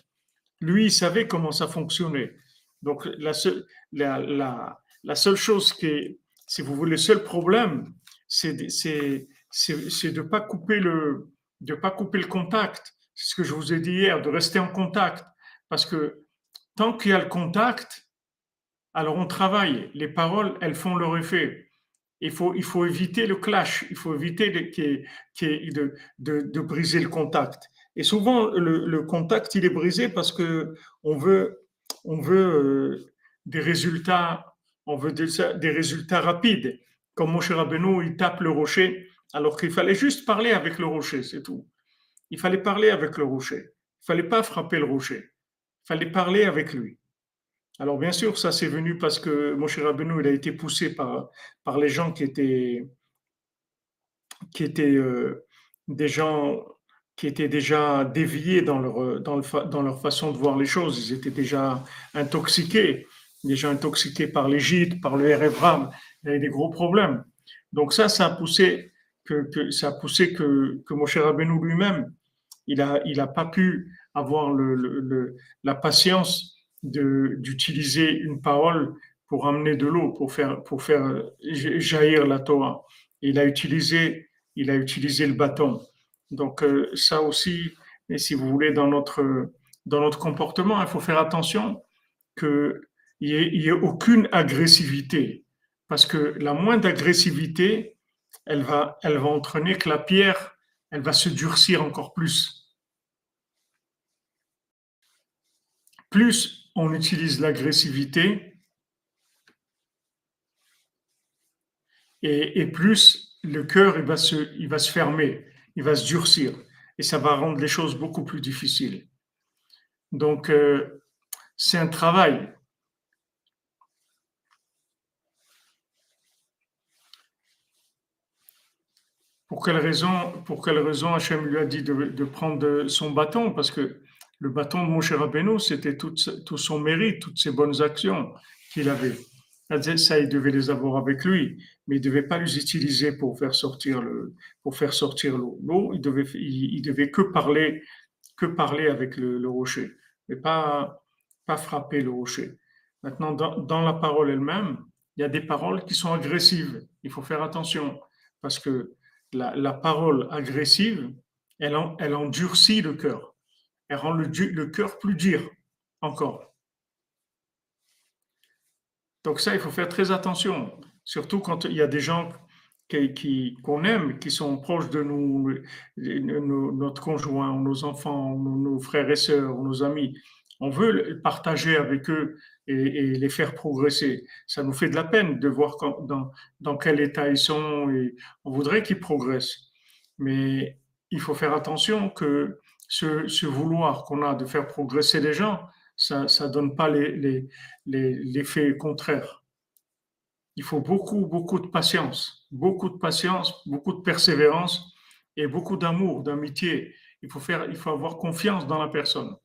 lui, il savait comment ça fonctionnait. Donc, la seule, la, la, la seule chose qui est, si vous voulez, le seul problème, c'est de ne pas couper le, de pas couper le contact. C'est ce que je vous ai dit hier, de rester en contact. Parce que tant qu'il y a le contact, alors on travaille. Les paroles, elles font leur effet. Il faut, il faut éviter le clash, il faut éviter de, de, briser le contact. Et souvent, le, contact, il est brisé parce que on veut, on veut euh, des résultats, on veut des, résultats rapides. Comme Moshe Rabbeinu, il tape le rocher, alors qu'il fallait juste parler avec le rocher, c'est tout. Il fallait parler avec le rocher. Il fallait pas frapper le rocher. Il fallait parler avec lui. Alors bien sûr, ça c'est venu parce que Moshe Rabbeinu, il a été poussé par, par les gens qui étaient, qui étaient euh, des gens qui étaient déjà déviés dans leur, dans, dans, leur façon de voir les choses. Ils étaient déjà intoxiqués, déjà intoxiqués par l'Égypte, par le RFRAM. Il y avait des gros problèmes. Donc ça, ça a poussé que, ça a poussé que, que Moshe Rabbeinu lui-même, il n'a il a pas pu avoir le, le, la patience d'utiliser une parole pour amener de l'eau, pour faire, pour faire jaillir la Torah. Il a utilisé, il a utilisé le bâton. Donc euh, ça aussi, et si vous voulez, dans notre, dans notre comportement, il faut faire attention qu'il n'y ait, ait, aucune agressivité. Parce que la moindre agressivité, elle va, elle va entraîner que la pierre, elle va se durcir encore plus. Plus on utilise l'agressivité, et, plus le cœur va, se, il va se fermer, il va se durcir, et ça va rendre les choses beaucoup plus difficiles. Donc, euh, c'est un travail. Pour quelle raison, pour quelle raison Hachem lui a dit de, prendre son bâton? Parce que le bâton de Moshe Rabbeinu, c'était tout, son mérite, toutes ses bonnes actions qu'il avait. Ça, il devait les avoir avec lui, mais il ne devait pas les utiliser pour faire sortir l'eau. L'eau, il devait, devait que parler, avec le, rocher, mais pas, pas frapper le rocher. Maintenant, dans, dans la parole elle-même, il y a des paroles qui sont agressives. Il faut faire attention parce que la, parole agressive, elle, endurcit le cœur. Elle rend le, le cœur plus dur encore. Donc ça, il faut faire très attention, surtout quand il y a des gens qui, qu'on aime, qui sont proches de nous, notre conjoint, nos enfants, nos frères et sœurs, nos amis. On veut partager avec eux et, les faire progresser. Ça nous fait de la peine de voir dans, dans quel état ils sont et on voudrait qu'ils progressent. Mais il faut faire attention que ce, vouloir qu'on a de faire progresser les gens, ça ne donne pas l'effet les, les, contraire. Il faut beaucoup, beaucoup de patience, beaucoup de patience, beaucoup de persévérance et beaucoup d'amour, d'amitié. Il il faut avoir confiance dans la personne.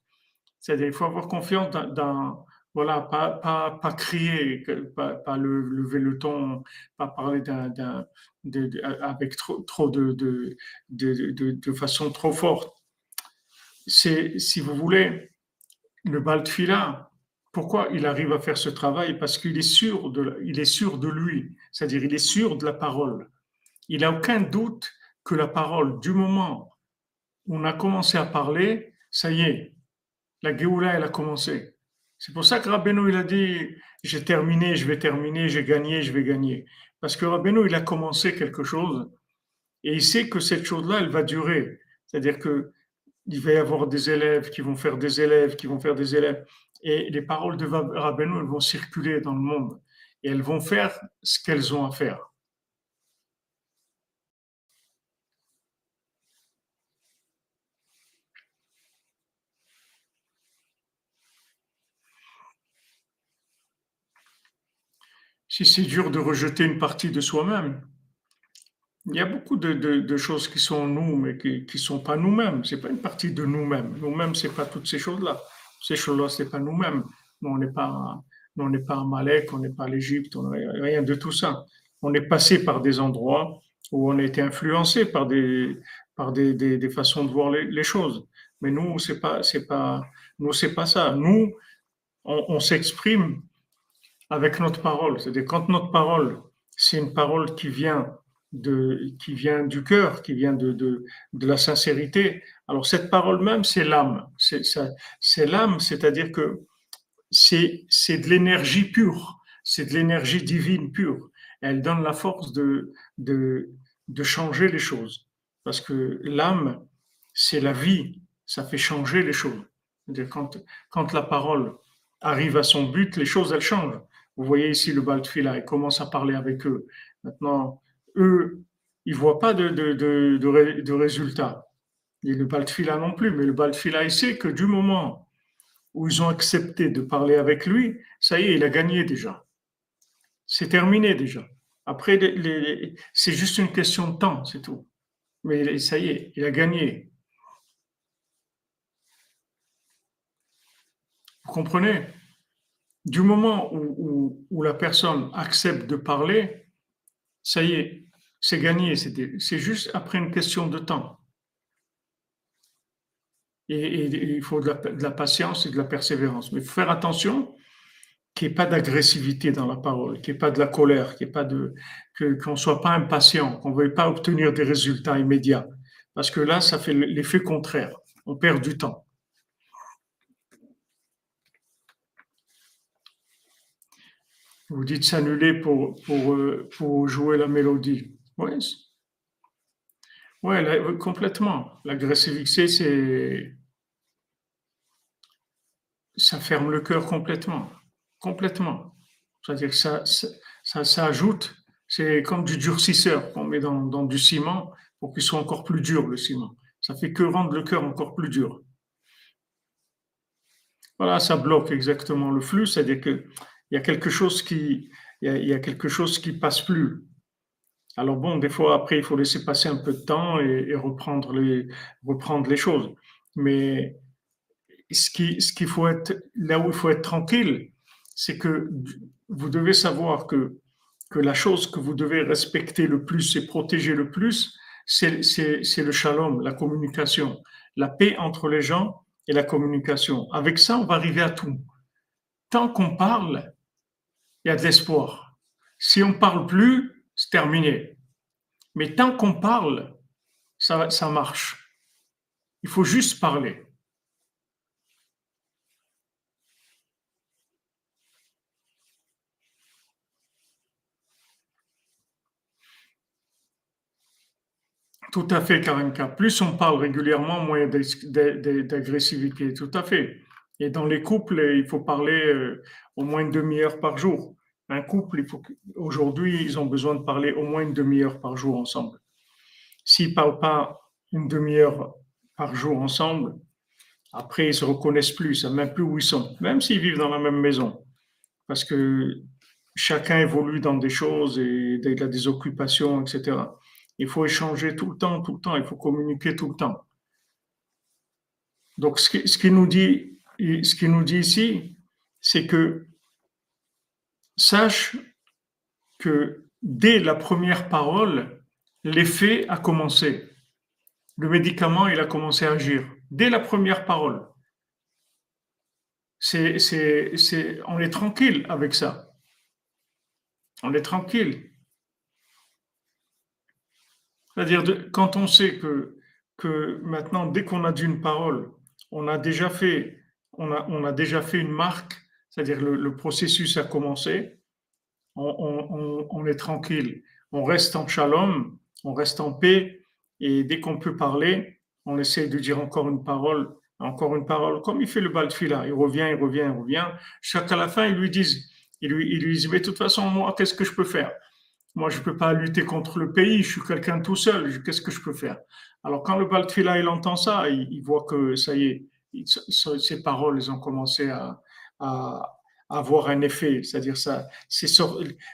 C'est-à-dire, il faut avoir confiance dans, voilà, pas, pas, pas crier, pas, pas, lever le ton, pas parler d'un, avec trop, trop de, de, de, de, façon trop forte. C'est, si vous voulez, le Baltfila, pourquoi il arrive à faire ce travail? Parce qu'il est sûr de, il est sûr de lui, c'est-à-dire il est sûr de la parole. Il n'a aucun doute que la parole, du moment on a commencé à parler, ça y est, la Géoula, elle a commencé. C'est pour ça que Rabbeinu, il a dit, j'ai terminé, je vais terminer, j'ai gagné, je vais gagner. Parce que Rabbeinu, il a commencé quelque chose et il sait que cette chose-là, elle va durer. C'est-à-dire que il va y avoir des élèves qui vont faire des élèves, qui vont faire des élèves. Et les paroles de Rabbeinu, elles vont circuler dans le monde. Et elles vont faire ce qu'elles ont à faire. Si c'est dur de rejeter une partie de soi-même, il y a beaucoup de, choses qui sont nous, mais qui ne sont pas nous-mêmes. Ce n'est pas une partie de nous-mêmes. Nous-mêmes, ce n'est pas toutes ces choses-là. Ces choses-là, ce n'est pas nous-mêmes. on n'est pas, on n'est pas en Malek, on n'est pas à l'Égypte, on rien de tout ça. On est passé par des endroits où on a été influencé par des, par des, des, façons de voir les, choses. Mais nous, pas, c'est pas, nous, c'est pas ça. Nous, on, on s'exprime avec notre parole. C'est-à-dire quand notre parole, c'est une parole qui vient de, qui vient du cœur, qui vient de, de, de la sincérité. Alors cette parole même, c'est l'âme. C'est, c'est l'âme, c'est-à-dire que c'est, c'est de l'énergie pure, c'est de l'énergie divine pure. Elle donne la force de, de, de changer les choses. Parce que l'âme, c'est la vie, ça fait changer les choses. C'est-à-dire quand, quand la parole arrive à son but, les choses, elles changent. Vous voyez ici le Baltfila, il commence à parler avec eux. Maintenant, eux, ils ne voient pas de, de, de, de, résultats. Et le Baltfila non plus, mais le Baltfila, il sait que du moment où ils ont accepté de parler avec lui, ça y est, il a gagné déjà. C'est terminé déjà. Après, c'est juste une question de temps, c'est tout. Mais ça y est, il a gagné. Vous comprenez? Du moment où, la personne accepte de parler, ça y est, c'est gagné. C'est juste après une question de temps. Et, il faut de la, patience et de la persévérance. Mais il faut faire attention qu'il n'y ait pas d'agressivité dans la parole, qu'il n'y ait pas de la colère, qu'il qu'on ne soit pas impatient, qu'on ne veuille pas obtenir des résultats immédiats. Parce que là, ça fait l'effet contraire. On perd du temps. Vous dites s'annuler pour, pour, euh, pour jouer la mélodie. Oui, ouais, complètement. L'agressivité, c'est. Ça ferme le cœur complètement. Complètement. C'est-à-dire que ça, ça, ça, ajoute, c'est comme du durcisseur qu'on met dans, dans, du ciment pour qu'il soit encore plus dur, le ciment. Ça fait que rendre le cœur encore plus dur. Voilà, ça bloque exactement le flux, c'est-à-dire que il y a quelque chose qui, il y a, quelque chose qui passe plus. Alors bon, des fois après, il faut laisser passer un peu de temps et, reprendre les, reprendre les choses. Mais ce qui, ce qu'il faut être, là où il faut être tranquille, c'est que vous devez savoir que, que la chose que vous devez respecter le plus et protéger le plus, c'est, c'est le shalom, la communication, la paix entre les gens et la communication. Avec ça, on va arriver à tout. Tant qu'on parle, il y a de l'espoir. Si on ne parle plus, c'est terminé. Mais tant qu'on parle, ça, marche. Il faut juste parler. Tout à fait, Karinka. Plus on parle régulièrement, moins d'agressivité. Tout à fait. Et dans les couples, il faut parler euh, au moins une demi-heure par jour. Un couple, aujourd'hui, ils ont besoin de parler au moins une demi-heure par jour ensemble. S'ils ne parlent pas une demi-heure par jour ensemble, après, ils ne se reconnaissent plus, ils ne savent même plus où ils sont, même s'ils vivent dans la même maison. Parce que chacun évolue dans des choses et il a des occupations, etc. Il faut échanger tout le temps, tout le temps, il faut communiquer tout le temps. Donc, ce qui, nous dit, ce qui nous dit ici, c'est que sache que dès la première parole, l'effet a commencé. Le médicament, il a commencé à agir. Dès la première parole. On est tranquille avec ça. On est tranquille. C'est-à-dire, quand on sait que que maintenant, dès qu'on a dit une parole, on a déjà fait, on a, déjà fait une marque, c'est-à-dire le, le, processus a commencé, on, est tranquille, on reste en shalom, on reste en paix, et dès qu'on peut parler, on essaie de dire encore une parole, encore une parole, comme il fait le Baltfila, il revient, il revient, il revient. Chaque à la fin, ils lui disent, ils lui, disent, mais de toute façon, moi, qu'est-ce que je peux faire? Moi, je ne peux pas lutter contre le pays, je suis quelqu'un tout seul, qu'est-ce que je peux faire? Alors, quand le Baltfila, il entend ça, il, voit que ça y est, ses paroles, elles ont commencé à, à, avoir un effet. C'est-à-dire ça, c'est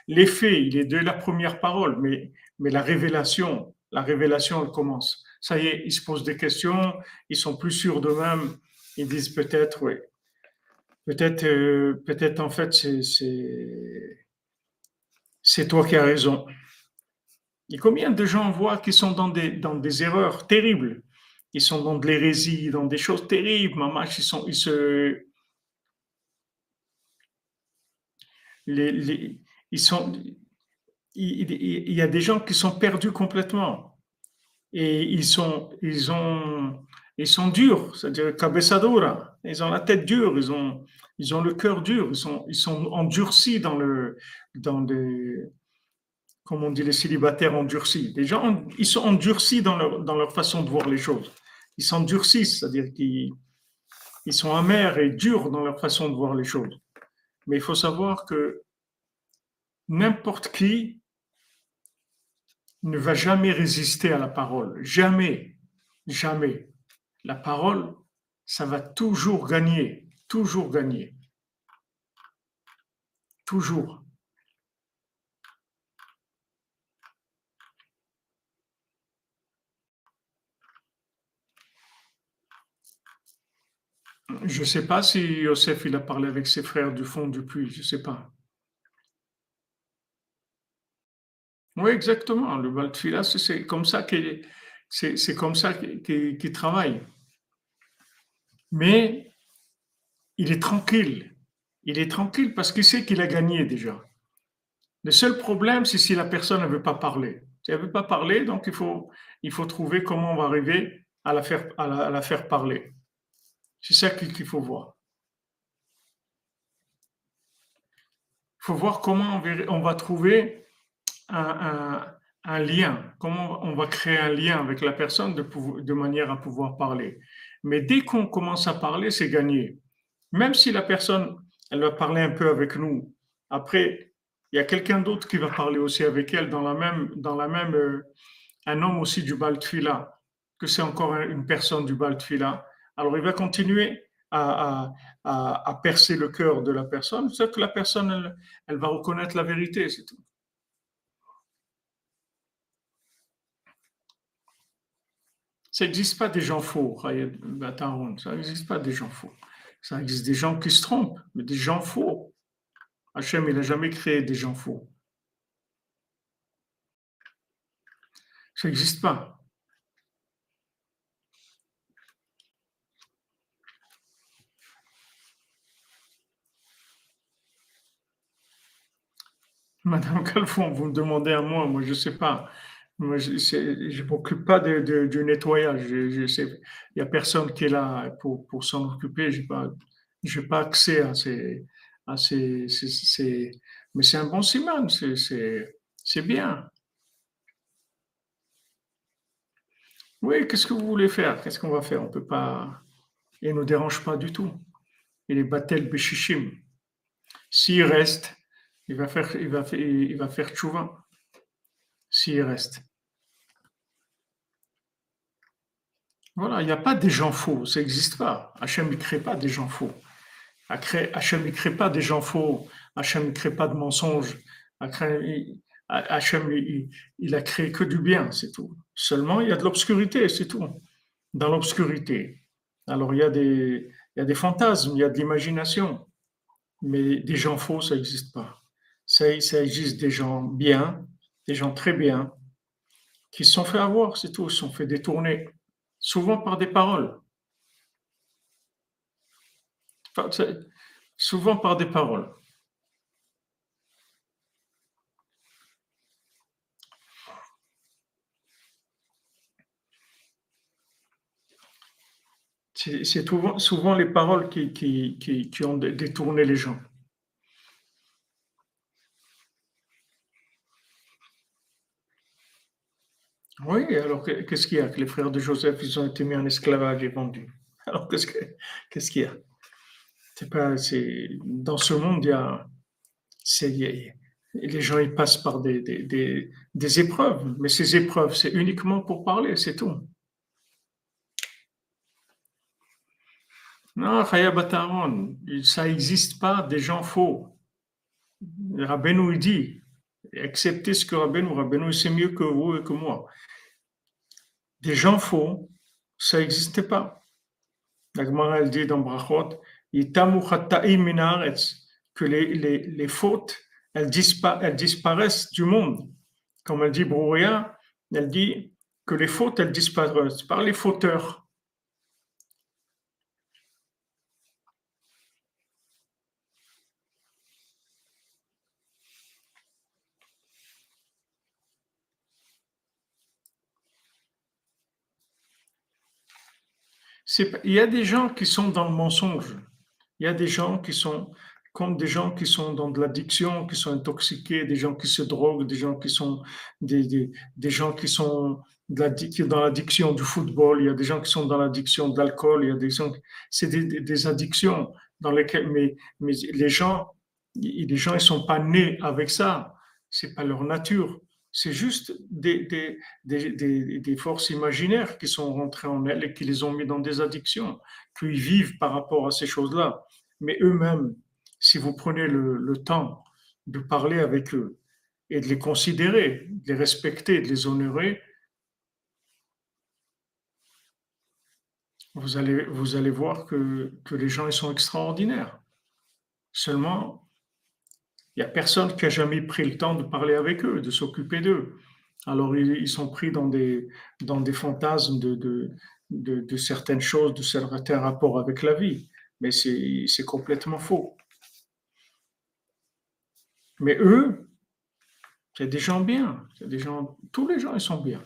l'effet, il est de la première parole, mais, mais la révélation, la révélation, elle commence. Ça y est, ils se posent des questions, ils sont plus sûrs d'eux-mêmes, ils disent peut-être, oui, peut-être, euh, peut-être en fait, c'est, c'est toi qui as raison. Et combien de gens voient qu'ils sont dans des, dans des erreurs terribles? Ils sont dans de l'hérésie, dans des choses terribles. Maman, ils, sont, ils se, les, ils sont, il, y a des gens qui sont perdus complètement et ils sont, ils ont, ils sont durs, c'est-à-dire cabeçadora, ils ont la tête dure, ils ont, ils ont le cœur dur, ils sont, ils sont endurcis dans le, dans des, comme on dit les célibataires endurcis. Les gens, ils sont endurcis dans leur, dans leur façon de voir les choses. Ils s'endurcissent, c'est-à-dire qu'ils ils sont amers et durs dans leur façon de voir les choses. Mais il faut savoir que n'importe qui ne va jamais résister à la parole. Jamais. Jamais. La parole, ça va toujours gagner. Toujours gagner. Toujours. Je ne sais pas si Yosef il a parlé avec ses frères du fond du puits, je ne sais pas. Oui, exactement. Le Baltfila, c'est comme ça qu'il c'est comme ça qu'il travaille. Mais il est tranquille. Il est tranquille parce qu'il sait qu'il a gagné déjà. Le seul problème, c'est si la personne ne veut pas parler. Si elle ne veut pas parler, donc il faut, il faut trouver comment on va arriver à la faire, à la faire parler. C'est ça qu'il faut voir. Il faut voir comment on va trouver un, lien, comment on va créer un lien avec la personne de, manière à pouvoir parler. Mais dès qu'on commence à parler, c'est gagné. Même si la personne, elle va parler un peu avec nous, après, il y a quelqu'un d'autre qui va parler aussi avec elle dans la même, dans la même, euh, un homme aussi du Baltfila, que c'est encore une personne du Baltfila alors il va continuer à, percer le cœur de la personne, c'est que la personne, elle, va reconnaître la vérité, c'est tout. Ça n'existe pas des gens faux, ça n'existe pas des gens faux. Ça existe des gens qui se trompent, mais des gens faux. Hachem, il n'a jamais créé des gens faux. Ça n'existe pas. Madame Calfon, vous me demandez à moi, moi je ne sais pas. Moi, je ne m'occupe pas de, du nettoyage. Il n'y a personne qui est là pour, pour s'en occuper. Je n'ai pas, pas accès à ces. À ces, mais c'est un bon siman, c'est bien. Oui, qu'est-ce que vous voulez faire? Qu'est-ce qu'on va faire? On peut pas. Il ne nous dérange pas du tout. Il est Batel Beshishim. S'il reste, il va faire, il va, il va faire tchouva s'il reste. Voilà, il n'y a pas des gens faux, ça n'existe pas. Hachem ne crée pas des gens faux. Hachem ne crée pas des gens faux. Hachem ne crée pas de mensonges. Hachem, il, il a créé que du bien, c'est tout. Seulement, il y a de l'obscurité, c'est tout. Dans l'obscurité. Alors, il y, a des, il y a des fantasmes, il y a de l'imagination. Mais des gens faux, ça n'existe pas ça, existe des gens bien, des gens très bien, qui se sont fait avoir, c'est tout, se sont fait détourner, souvent par des paroles. Souvent par des paroles. C'est souvent, les paroles qui, qui, ont détourné les gens. Oui, alors qu'est-ce qu'il y a les frères de Joseph, ils ont été mis en esclavage et vendus? Alors qu'est-ce qu'il y a? C'est pas, dans ce monde, il y a, les gens ils passent par des, des, des épreuves, mais ces épreuves, c'est uniquement pour parler, c'est tout. Non, ça n'existe pas des gens faux. Rabbeinu dit, acceptez ce que Rabbeinu, Rabbeinu c'est mieux que vous et que moi. Des gens faux, ça n'existait pas. La Gemara elle dit dans Brachot, que les, les, les fautes, elles, elles, disparaissent du monde. Comme elle dit Brouria, elle dit que les fautes, elles disparaissent par les fauteurs. Il y a des gens qui sont dans le mensonge. Il y a des gens qui sont comme des gens qui sont dans de l'addiction, qui sont intoxiqués, des gens qui se droguent, des gens qui sont des, des, gens qui sont dans l'addiction du football, il y a des gens qui sont dans l'addiction de l'alcool, il y a des gens, c'est des, des, addictions dans lesquelles, mais, mais les gens, les gens, ils sont pas nés avec ça, c'est pas leur nature. C'est juste des, des, forces imaginaires qui sont rentrées en elles et qui les ont mis dans des addictions, qu'ils vivent par rapport à ces choses-là. Mais eux-mêmes, si vous prenez le, temps de parler avec eux et de les considérer, de les respecter, de les honorer, vous allez, vous allez voir que, que les gens ils sont extraordinaires. Seulement, il n'y a personne qui a jamais pris le temps de parler avec eux, de s'occuper d'eux. Alors, ils, sont pris dans des, dans des fantasmes de, de, certaines choses, de certains rapports avec la vie. Mais c'est complètement faux. Mais eux, c'est des gens bien. Des gens, tous les gens, ils sont bien.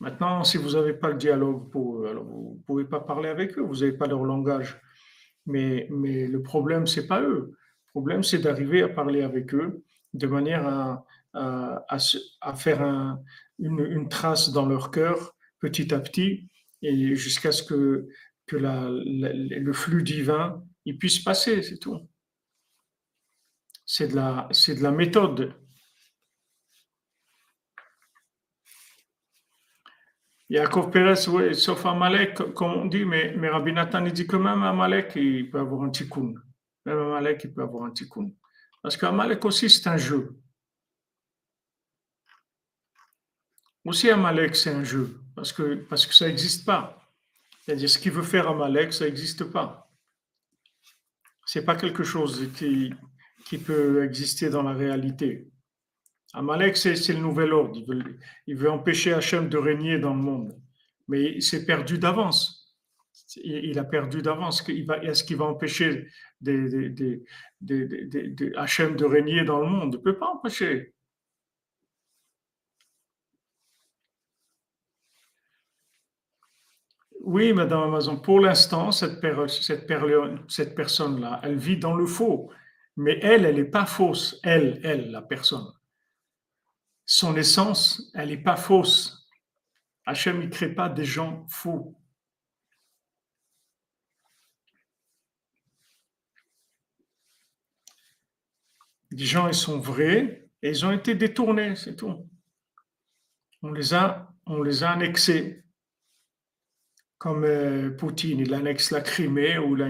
Maintenant, si vous n'avez pas le dialogue pour alors vous ne pouvez pas parler avec eux, vous n'avez pas leur langage. Mais, mais le problème, c'est pas eux problème, c'est d'arriver à parler avec eux de manière à, à, faire une, trace dans leur cœur petit à petit et jusqu'à ce que, que le flux divin il puisse passer, c'est tout. C'est de, la, c'est de la méthode. Yaakov Pérez, sauf Amalek, comme on dit, mais, mais Rabbi Nathan, dit que même Amalek, il peut avoir un tikkun. Il peut avoir un tikkun. Parce qu'Amalek aussi, c'est un jeu. Aussi, Amalek, c'est un jeu. Parce que, parce que ça n'existe pas. C'est-à-dire, ce qu'il veut faire Amalek, ça n'existe pas. C'est pas quelque chose qui, qui peut exister dans la réalité. Amalek, c'est le nouvel ordre. Il veut, il veut empêcher Hachem de régner dans le monde. Mais il s'est perdu d'avance il a perdu d'avance. Est-ce qu'il va empêcher des, des, Hachem de régner dans le monde? Il ne peut pas empêcher. Oui, Madame Amazon, pour l'instant, cette, cette, cette personne-là, elle vit dans le faux. Mais elle, elle n'est pas fausse. Elle, elle, la personne. Son essence, elle n'est pas fausse. Hachem, il ne crée pas des gens faux. Les gens, ils sont vrais et ils ont été détournés, c'est tout. On les a, on les a annexés. Comme euh, Poutine, il annexe la Crimée ou la,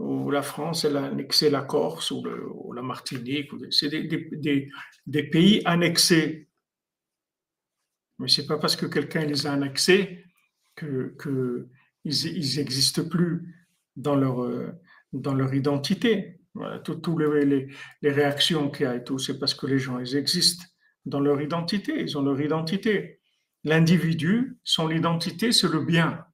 ou la France, elle a annexé la Corse ou, la Martinique. C'est des, des, pays annexés. Mais ce n'est pas parce que quelqu'un les a annexés qu'ils que n'existent plus dans leur, euh, dans leur identité. Toutes les, réactions qu'il y a et tout, c'est parce que les gens, ils existent dans leur identité, ils ont leur identité. L'individu, son identité, c'est le bien.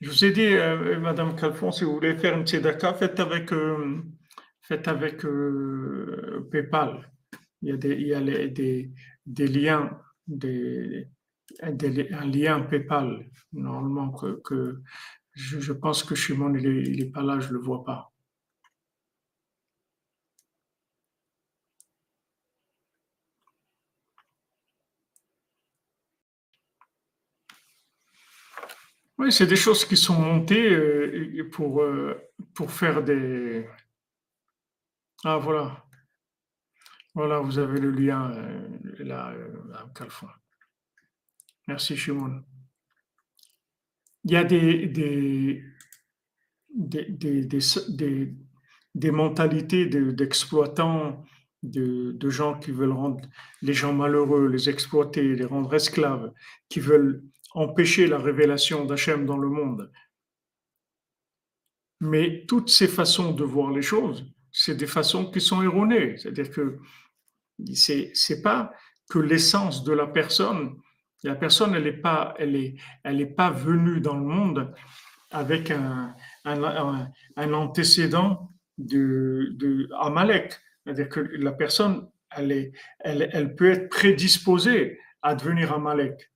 Je vous ai dit, euh, Madame Calfon, si vous voulez faire une tzedaka, faites avec, euh, faites avec euh, PayPal. il y a des, il y a des, des liens, des, un lien PayPal, normalement, que, je, pense que Shimon, il n'est pas là, je ne le vois pas. Oui, c'est des choses qui sont montées euh, pour, euh, pour faire des... Ah, voilà. Voilà, vous avez le lien euh, là, à Calfon. Merci, Shimon. Il y a des, des, des, des, mentalités d'exploitants, de, de, gens qui veulent rendre les gens malheureux, les exploiter, les rendre esclaves, qui veulent empêcher la révélation d'Hachem dans le monde. Mais toutes ces façons de voir les choses, c'est des façons qui sont erronées. C'est-à-dire que c'est pas que l'essence de la personne. La personne, elle n'est pas, elle est, elle pas venue dans le monde avec un, un, antécédent de, de Amalek. C'est-à-dire que la personne, elle, est, elle, elle peut être prédisposée à devenir Amalek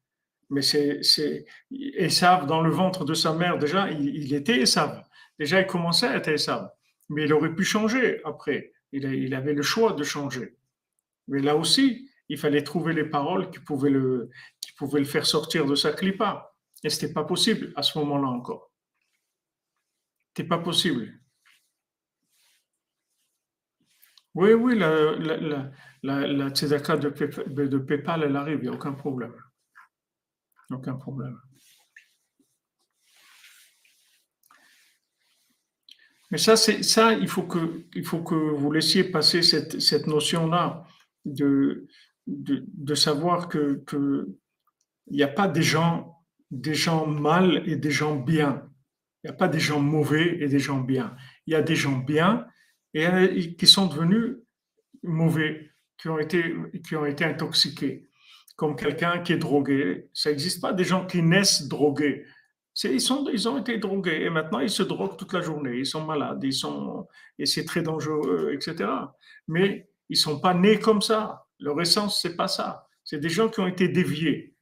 mais c'est Esav dans le ventre de sa mère, déjà, il, était Esav. Déjà, il commençait à être Esav. Mais il aurait pu changer après. Il, avait le choix de changer. Mais là aussi, il fallait trouver les paroles qui pouvaient le, qui pouvaient le faire sortir de sa clipa. Et ce n'était pas possible à ce moment-là encore. Ce n'était pas possible. Oui, oui, la, la, la, la, tzedaka de, de PayPal, elle arrive, il n'y a aucun problème. Aucun problème. Mais ça, ça, il faut que, il faut que vous laissiez passer cette, cette notion-là de, de, savoir que, que il n'y a pas des gens, des gens mal et des gens bien. Il n'y a pas des gens mauvais et des gens bien. Il y a des gens bien et qui sont devenus mauvais, qui ont été, qui ont été intoxiqués comme quelqu'un qui est drogué. Ça n'existe pas des gens qui naissent drogués. Ils, sont, ils ont été drogués et maintenant ils se droguent toute la journée. Ils sont malades, ils sont, et c'est très dangereux, etc. Mais ils sont pas nés comme ça. Leur essence, c'est pas ça. C'est des gens qui ont été déviés.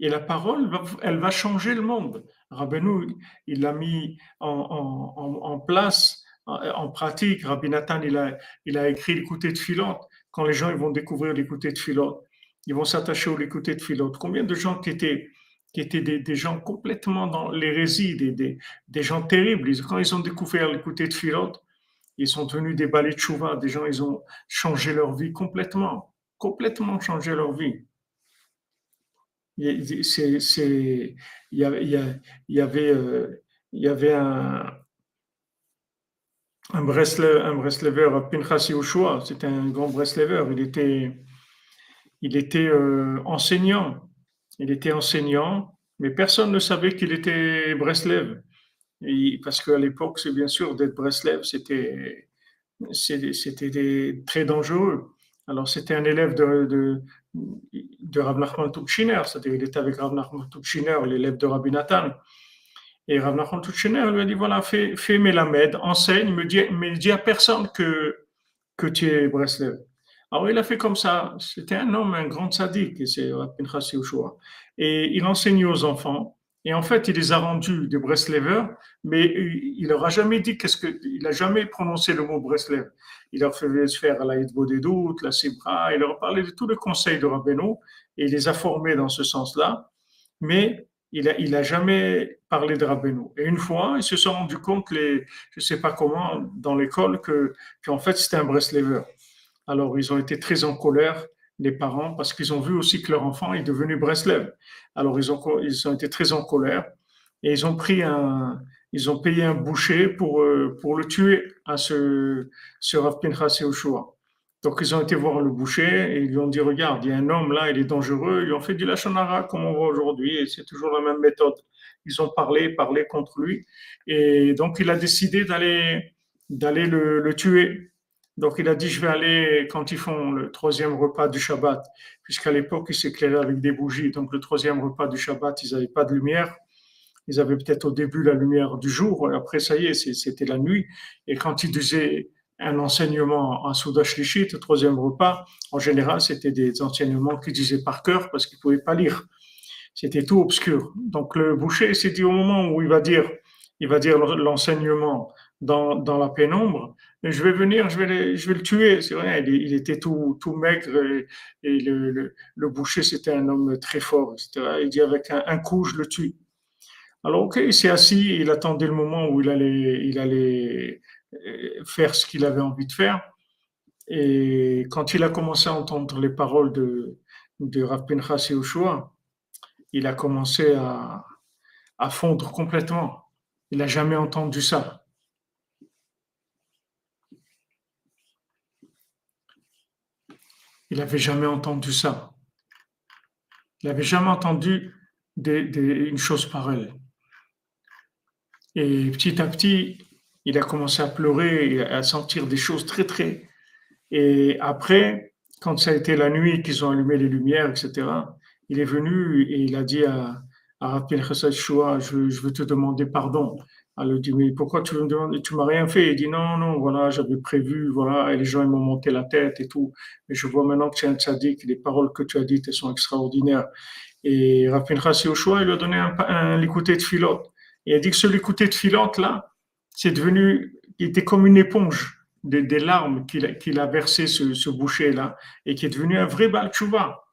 Et la parole, elle va changer le monde. Rabbeinu, il l'a mis en, place, en, pratique. Rabbi Nathan, il a, écrit l'écouté de Philote. Quand les gens ils vont découvrir l'écouté de Philote, ils vont s'attacher au l'écouter de Philote. Combien de gens qui étaient, qui étaient des, gens complètement dans l'hérésie, des, des, gens terribles, quand ils ont découvert l'écouter de Philote, ils sont devenus des balais de chouva, des gens, ils ont changé leur vie complètement, complètement changé leur vie. Il y, avait, il y avait un, un Breslever, Pinchas Yehoshua, c'était un grand Breslever, il était, il était euh, enseignant. Il était enseignant, mais personne ne savait qu'il était Breslev. Parce qu'à l'époque, c'est bien sûr, d'être Breslev, c'était, c'était très dangereux. Alors, c'était un élève de, de, de Rav Nachman c'est-à-dire il était avec Rav Nachman l'élève de Rabbi Nathan. Et Rav Nachman lui a dit, voilà, fais, fais Melamed, enseigne, me dis, mais dis à personne que, que tu es Breslev. Alors, il a fait comme ça. C'était un homme, un grand sadique, c'est Pinchas Yehoshua. Et il enseignait aux enfants. Et en fait, il les a rendus des Breslever, mais il leur jamais dit qu'est-ce que, il a jamais prononcé le mot Breslev. Il leur fait faire la doutes, la Sibra, il leur parlé de tous les conseils de Rabbeinu, et il les a formés dans ce sens-là. Mais il a, il a jamais parlé de Rabbeinu. Et une fois, ils se sont rendus compte, les, je sais pas comment, dans l'école, que, qu'en fait, c'était un Breslever. Alors, ils ont été très en colère, les parents, parce qu'ils ont vu aussi que leur enfant est devenu Breslev. Alors, ils ont, ils ont été très en colère et ils ont pris un, ils ont payé un boucher pour, euh, pour le tuer à ce, ce Rav Pinchas Donc, ils ont été voir le boucher et ils lui ont dit, regarde, il y a un homme là, il est dangereux. Ils ont fait du lachonara comme on voit aujourd'hui et c'est toujours la même méthode. Ils ont parlé, parlé contre lui. Et donc, il a décidé d'aller, d'aller le, le tuer. Donc il a dit, je vais aller quand ils font le troisième repas du Shabbat, puisqu'à l'époque, ils s'éclairaient avec des bougies. Donc le troisième repas du Shabbat, ils n'avaient pas de lumière. Ils avaient peut-être au début la lumière du jour, après ça y est, c'était la nuit. Et quand ils disaient un enseignement en Souda Shlichit, le troisième repas, en général, c'était des enseignements qu'il disait par cœur parce qu'il ne pouvait pas lire. C'était tout obscur. Donc le boucher s'est dit au moment où il va dire, il va dire l'enseignement dans, dans la pénombre, je vais venir, je vais, le tuer. Il, était tout, maigre et, le, boucher, c'était un homme très fort, etc. Il dit avec un, coup, je le tue. Alors, il s'est assis, il attendait le moment où il allait, euh, faire ce qu'il avait envie de faire. Et quand il a commencé à entendre les paroles de, de Rav Pinchas il a commencé à fondre complètement. Il n'a jamais entendu ça. Il n'avait jamais entendu ça. Il n'avait jamais entendu une chose pareille. Et petit à petit, il a commencé à pleurer et à sentir des choses très, très. Et après, quand ça a été la nuit qu'ils ont allumé les lumières, etc., il est venu et il a dit à, à Raphaël Shua, je, je veux te demander pardon. Elle lui dit, mais pourquoi tu me demandes, tu m'as rien fait? Il dit, non, non, voilà, j'avais prévu, voilà, et les gens, ils m'ont monté la tête et tout. Mais je vois maintenant que tu es un tzaddik, les paroles que tu as dites, elles sont extraordinaires. Et Raphaël Shua, il lui a donné un, un, l'écouté de filote. Et il a dit que ce l'écouté de filote, là, c'est devenu, il était comme une éponge des, larmes qu'il a, qu'il versé ce, ce boucher-là, et qui est devenu un vrai balchouva,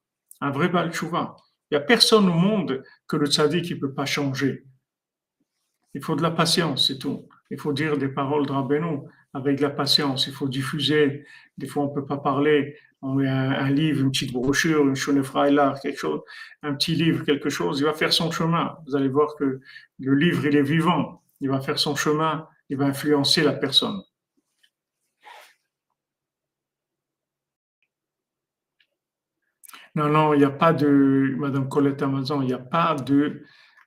un vrai balchouva. Il n'y a personne au monde que le tzaddik ne peut pas changer. Il faut de la patience, c'est tout. Il faut dire des paroles de Rabbeinu avec de la patience. Il faut diffuser. Des fois, on peut pas parler. On met un, livre, une petite brochure, une Schonefreiler, quelque chose, un petit livre, quelque chose. Il va faire son chemin. Vous allez voir que le livre, il est vivant. Il va faire son chemin. Il va influencer la personne. Non, non, il n'y a pas de, Madame Colette Amazon, il n'y a pas de,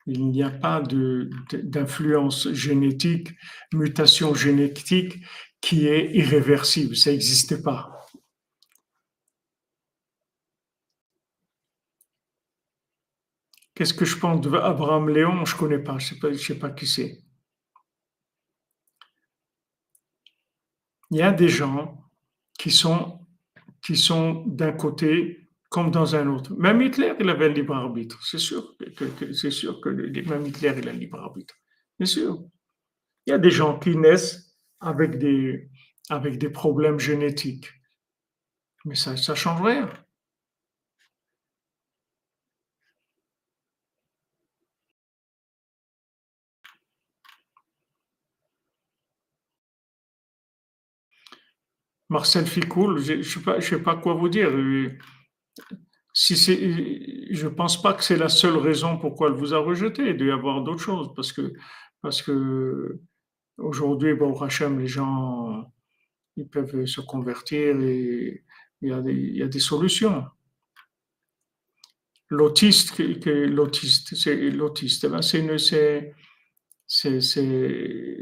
il n'y a pas d'influence génétique, mutation génétique qui est irréversible. Ça n'existe pas. Qu'est-ce que je pense d'Abraham Léon? Je ne connais pas, je ne sais, pas qui c'est. Il y a des gens qui sont, qui sont d'un côté comme dans un autre. Même Hitler, il avait un libre arbitre. C'est sûr que, c'est sûr que même Hitler, il a un libre arbitre. Bien sûr. Il y a des gens qui naissent avec des, avec des problèmes génétiques. Mais ça ne change rien. Marcel Ficoul, je ne sais, sais, pas quoi vous dire si je pense pas que c'est la seule raison pourquoi elle vous a rejeté. Il doit y avoir d'autres choses parce que, parce que aujourd'hui, bon, Hachem, les gens, ils peuvent se convertir et il y a des, il y a des solutions. L'autiste, l'autiste, c'est l'autiste, eh ben, c'est,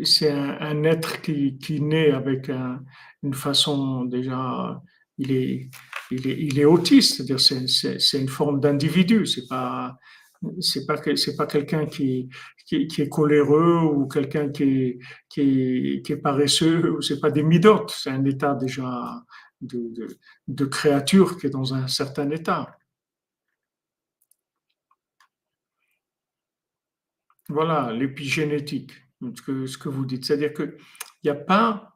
c'est, un, un, être qui, qui naît avec une façon déjà, il est, il est, autiste, c'est-à-dire c'est, une forme d'individu, c'est pas c'est pas c'est pas quelqu'un qui, qui, est coléreux ou quelqu'un qui est, qui est, paresseux, c'est pas des midotes, c'est un état déjà de, de, créature qui est dans un certain état. Voilà l'épigénétique, ce que, ce que vous dites, c'est-à-dire qu'il n'y a pas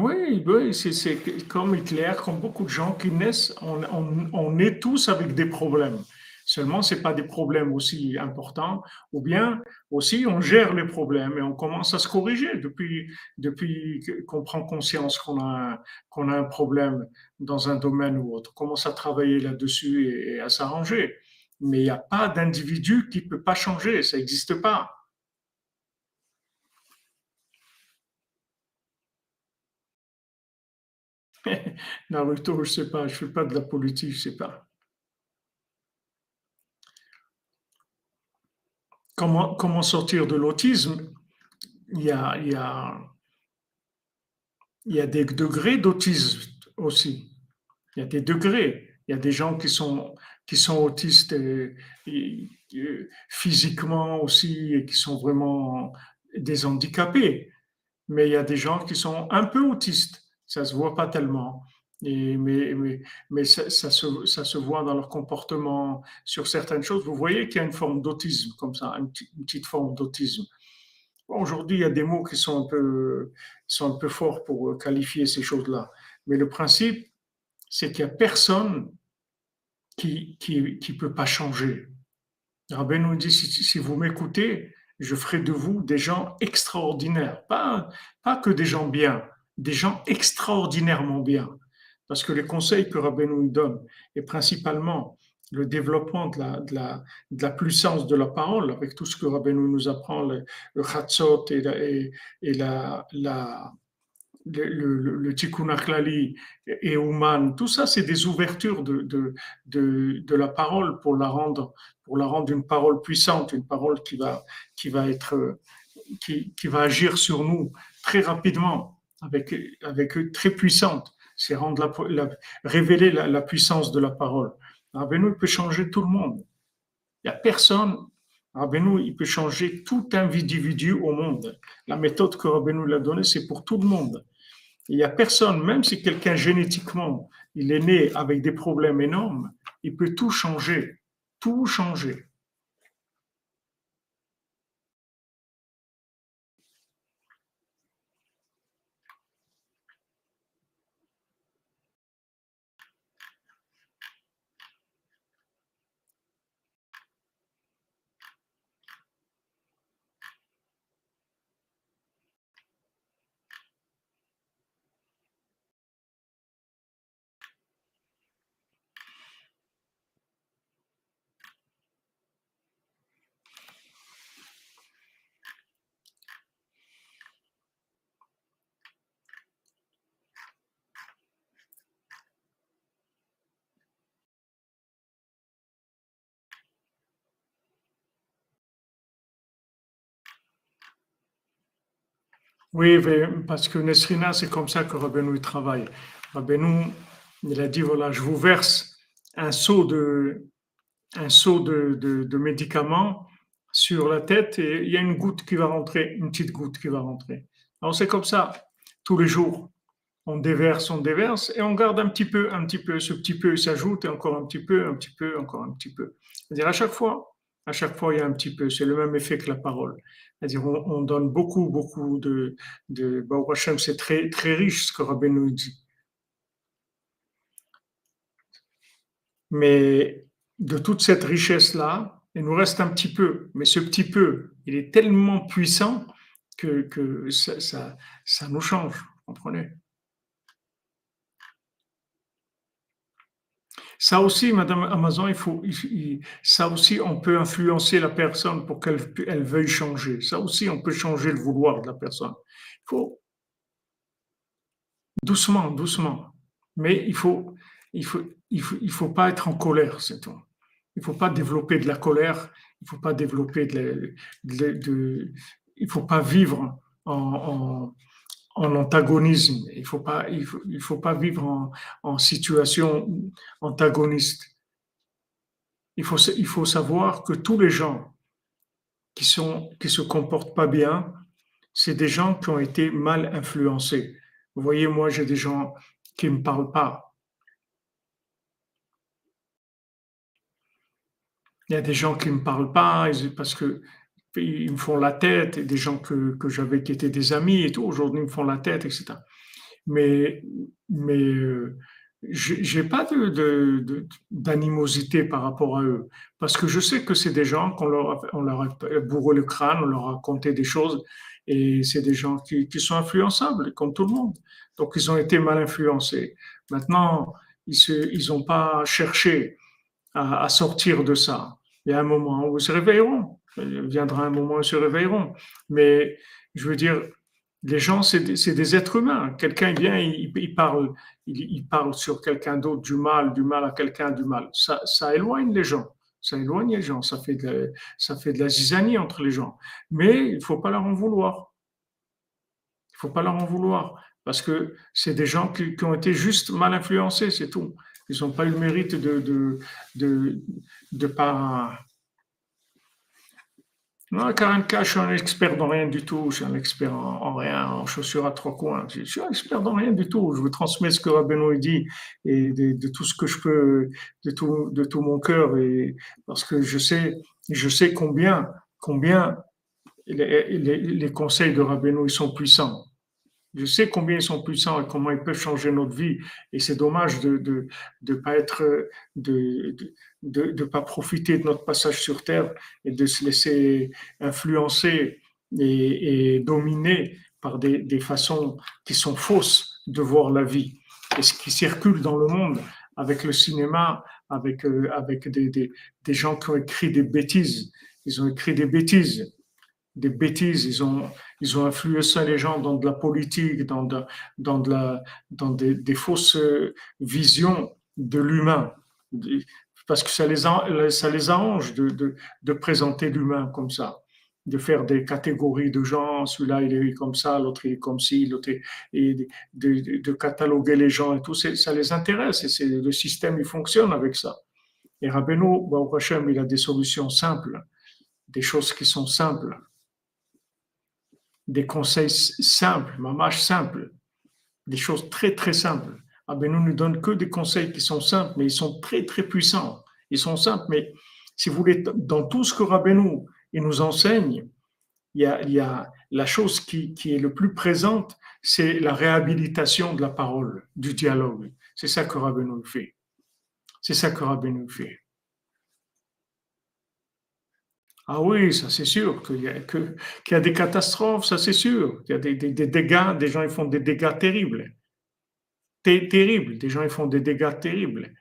Oui, c'est comme Hitler, comme beaucoup de gens qui naissent, on, on, est tous avec des problèmes. Seulement, ce pas des problèmes aussi importants, ou bien aussi on gère les problèmes et on commence à se corriger depuis, qu'on prend conscience qu'on a, un problème dans un domaine ou autre. On commence à travailler là-dessus et à s'arranger. Mais il n'y a pas d'individu qui ne peut pas changer, ça n'existe pas. Naruto, je sais pas, je fais pas de la politique, je sais pas. Comment, comment sortir de l'autisme? Il y, a, il, il y a des degrés d'autisme aussi. Il y a des degrés. Il y a des gens qui sont, qui sont autistes physiquement aussi et qui sont vraiment des handicapés. mais il y a des gens qui sont un peu autistes. Ça se voit pas tellement. Mais ça, se, voit dans leur comportement sur certaines choses. Vous voyez qu'il y a une forme d'autisme comme ça, une, petite forme d'autisme. Aujourd'hui, il y a des mots qui sont un peu, forts pour qualifier ces choses-là. Mais le principe, c'est qu'il n'y a personne qui ne peut pas changer. Rabbi nous dit, si, vous m'écoutez, je ferai de vous des gens extraordinaires. Pas que des gens bien, des gens extraordinairement bien. Parce que les conseils que Rabbi nous donne, et principalement le développement de la, de, la, de la, puissance de la parole, avec tout ce que Rabbi nous apprend, le, le et la, la, le, le Tikkun Akhlali et Ouman, tout ça, c'est des ouvertures de, de, de, de, la parole pour la rendre, pour la rendre une parole puissante, une parole qui va, qui va être, qui, qui va agir sur nous très rapidement, avec, avec très puissante. C'est rendre la, la révéler la, la, puissance de la parole. Rabbeinu peut changer tout le monde. Il n'y a personne. Rabbeinu, il peut changer tout individu au monde. La méthode que Rabbeinu l'a donnée, c'est pour tout le monde. Il n'y a personne, même si quelqu'un génétiquement, il est né avec des problèmes énormes, il peut tout changer, tout changer. Oui, parce que Nesrina, c'est comme ça que Rabbeinu travaille. Rabbeinu, il a dit, voilà, je vous verse un seau de, un seau de, de, de, médicaments sur la tête et il y a une goutte qui va rentrer, une petite goutte qui va rentrer. Alors c'est comme ça, tous les jours. On déverse, on déverse et on garde un petit peu, un petit peu. Ce petit peu s'ajoute et encore un petit peu, un petit peu, encore un petit peu. C'est-à-dire à chaque fois, à chaque fois, il y a un petit peu. C'est le même effet que la parole. C'est-à-dire, on, on, donne beaucoup, beaucoup de. de Hashem, c'est très, très riche ce que Rabbi nous dit. Mais de toute cette richesse-là, il nous reste un petit peu. Mais ce petit peu, il est tellement puissant que, que ça, ça, ça nous change. Vous comprenez? Ça aussi, Madame Amazon, il faut, ça aussi, on peut influencer la personne pour qu'elle elle veuille changer. Ça aussi, on peut changer le vouloir de la personne. Il faut doucement, doucement. Mais il faut, il faut, il faut, il faut pas être en colère, c'est tout. Il faut pas développer de la colère. Il faut pas développer de, de, de il faut pas vivre en en antagonisme. Il ne faut, pas, il faut, il faut pas vivre en, situation antagoniste. Il faut, il faut savoir que tous les gens qui sont qui se comportent pas bien, c'est des gens qui ont été mal influencés. Vous voyez, moi, j'ai des gens qui me parlent pas. Il y a des gens qui me parlent pas parce que ils me font la tête, des gens que, que j'avais qui étaient des amis et tout, aujourd'hui ils me font la tête, etc. Mais, mais euh, j'ai pas d'animosité de, de, par rapport à eux, parce que je sais que c'est des gens qu'on leur, on leur a bourré le crâne, on leur a raconté des choses, et c'est des gens qui, qui, sont influençables, comme tout le monde. Donc ils ont été mal influencés. Maintenant, ils n'ont pas cherché à, à sortir de ça. Il y a un moment où ils se réveilleront viendra un moment où ils se réveilleront. Mais je veux dire, les gens, c'est des, des, êtres humains. Quelqu'un vient, il, il, parle, il, parle sur quelqu'un d'autre du mal, du mal à quelqu'un du mal. Ça, ça, éloigne les gens. Ça éloigne les gens. Ça fait de, ça fait de la zizanie entre les gens. Mais il ne faut pas leur en vouloir. Il ne faut pas leur en vouloir. Parce que c'est des gens qui, qui, ont été juste mal influencés, c'est tout. Ils n'ont pas eu le mérite de, de, de, de, pas Non, Karen K, je suis un expert dans rien du tout. Je suis un expert en, rien, en chaussures à trois coins. Je, suis un expert dans rien du tout. Je vous transmets ce que Rabbeinu dit et de, tout ce que je peux, de tout, de tout mon cœur. Et parce que je sais, je sais combien, combien les, conseils de Rabbeinu sont puissants. Je sais combien ils sont puissants et comment ils peuvent changer notre vie. Et c'est dommage de de, de pas être, de, de ne pas profiter de notre passage sur Terre et de se laisser influencer et, dominer par des, des, façons qui sont fausses de voir la vie. Et ce qui circule dans le monde avec le cinéma, avec, euh, avec des, des, des gens qui ont écrit des bêtises. Ils ont écrit des bêtises des bêtises, ils ont, ils ont influencé les gens dans de la politique, dans, de, dans, de la, dans des, des fausses visions de l'humain, parce que ça les, ça les arrange de, de, de présenter l'humain comme ça, de faire des catégories de gens, celui-là il est comme ça, l'autre il est comme ci, l'autre et de, de, cataloguer les gens et tout, ça les intéresse et c'est, le système il fonctionne avec ça. Et Rabbeinu, Baruch il a des solutions simples, des choses qui sont simples des conseils simples, mamash simples, des choses très très simples. Ah ben nous ne donne que des conseils qui sont simples, mais ils sont très très puissants. Ils sont simples, mais si vous voulez, dans tout ce que Rabbeinu il nous enseigne, il y a, il y a la chose qui, qui, est le plus présente, c'est la réhabilitation de la parole, du dialogue. C'est ça que Rabbeinu fait. C'est ça que Rabbeinu fait. Ah oui, ça c'est sûr qu'il y, y a des catastrophes, ça c'est sûr. Il y a des, des, dégâts, des gens ils font des dégâts terribles. terribles, des gens ils font des dégâts terribles.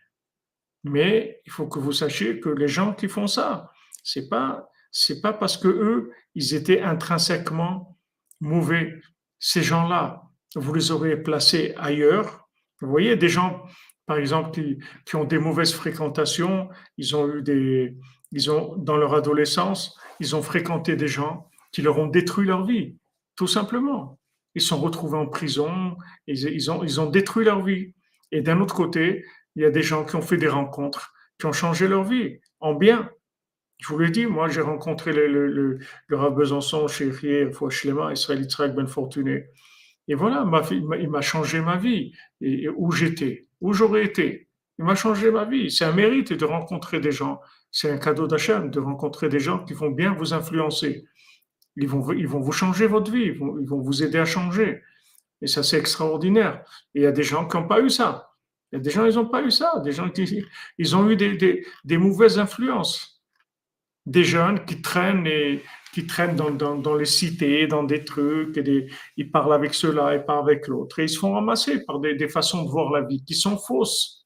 Mais il faut que vous sachiez que les gens qui font ça, c'est pas c'est pas parce que eux ils étaient intrinsèquement mauvais. Ces gens-là, vous les aurez placés ailleurs. Vous voyez des gens, par exemple, qui, qui ont des mauvaises fréquentations, ils ont eu des, ils ont, dans leur adolescence, ils ont fréquenté des gens qui leur ont détruit leur vie, tout simplement. Ils sont retrouvés en prison, ils, ont, détruit leur vie. Et d'un autre côté, il y a des gens qui ont fait des rencontres, qui ont changé leur vie en bien. Je vous l'ai dit, moi j'ai rencontré le, le, le, le Rav Besançon, chez Fouachlema, Israël Yitzhak Ben Fortuné. Et voilà, il m'a changé ma vie, et où j'étais, où j'aurais été. Il m'a changé ma vie. C'est un mérite de rencontrer des gens c'est un cadeau d'Hachem de rencontrer des gens qui vont bien vous influencer. Ils vont, ils vous changer votre vie, ils vont, vous aider à changer. Et ça, c'est extraordinaire. Et il y a des gens qui n'ont pas eu ça. Il y a des gens, ils n'ont pas eu ça. Des gens qui ils ont eu des, mauvaises influences. Des jeunes qui traînent et qui traînent dans, les cités, dans des trucs, et des, ils parlent avec ceux-là et pas avec l'autre. Et ils se font ramasser par des façons de voir la vie qui sont fausses.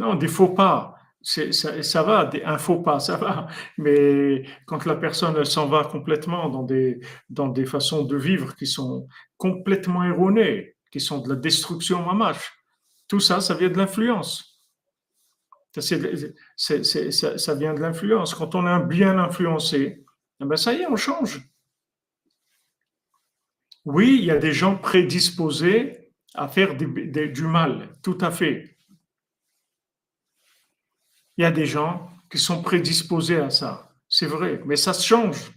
Non, des faux pas, ça, va, un faux pas, ça va. Mais quand la personne s'en va complètement dans des, des façons de vivre qui sont complètement erronées, qui sont de la destruction mamache, tout ça, ça vient de l'influence. Ça, ça, vient de l'influence. Quand on est bien influencé, eh ben ça y est, on change. Oui, il y a des gens prédisposés à faire du mal, tout à fait il y a des gens qui sont prédisposés à ça. C'est vrai, mais ça change.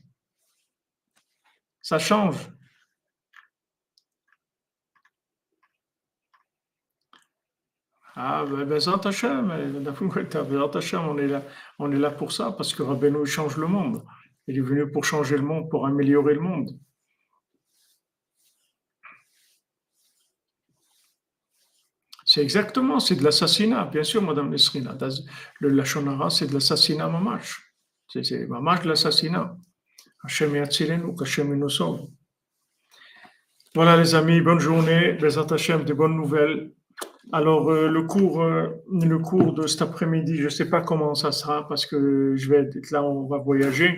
Ça change. Ah, ben, ben on est là, on est là pour ça, parce que Rabbeinu change le monde. Il est venu pour changer le monde, pour améliorer le monde. C'est exactement, c'est de l'assassinat, bien sûr, Madame Nesrina. Le Lachonara, c'est de l'assassinat mamash. C'est mamash de l'assassinat. Hachem ou sauve. Voilà les amis, bonne journée, les Hachem, de bonnes nouvelles. Alors euh, le cours, euh, le cours de cet après-midi, je ne sais pas comment ça sera parce que je vais être là, on va voyager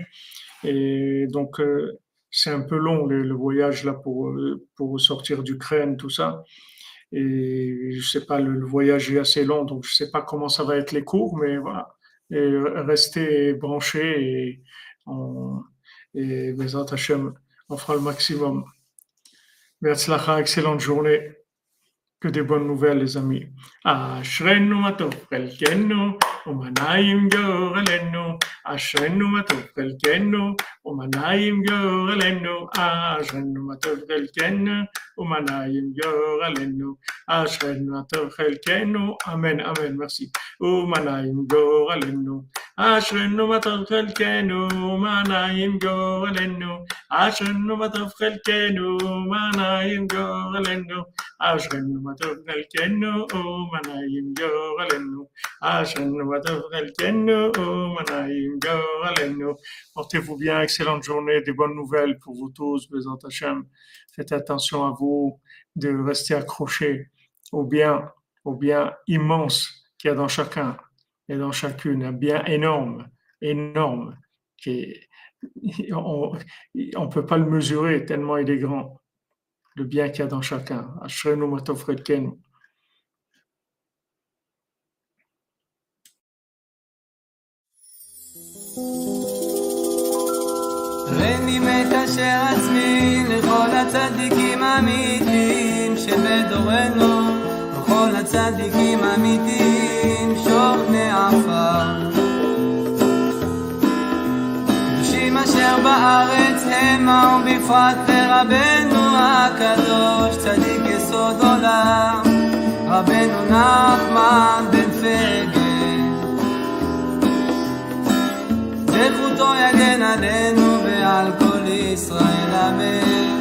et donc euh, c'est un peu long le, le, voyage là pour pour sortir d'Ukraine, tout ça. Et je sais pas, le, voyage est assez long, donc je sais pas comment ça va être les cours, mais voilà. Et restez branchés et, on, et on fera le maximum. Merci, excellente journée. Que des bonnes nouvelles, les amis. Ashrenu matov chelkenu, umanayim gorelenu, אשרנו מה טוב חלקנו, Ou manaim gouralenu Ashenou matovkelkenou Amen Amen Merci Ou manaim gouralenu Ashenou matovkelkenou Amen Amen Merci Ou manaim gouralenu Ashenou matovkelkenou Amen Amen Merci Ou manaim gouralenu Ashenou matovkelkenou Où manaim gouralenu Ashenou matovkelkenou Portez-vous bien excellente journée, des bonnes nouvelles pour vous tous, Bézant Hachem. Faites attention à vous de rester accrochés au bien, au bien immense qu'il y a dans chacun et dans chacune, un bien énorme, énorme, qui on ne peut pas le mesurer tellement il est grand, le bien qu'il y a dans chacun. Thank. אשר עצמי לכל הצדיקים האמיתיים שבדורנו וכל הצדיקים האמיתיים שוכני עפר קדושים אשר בארץ המה ובפרט לרבנו הקדוש צדיק יסוד עולם. רבנו נחמן בן פגל זכותו יגן עלינו ועל כל ישראל אמן.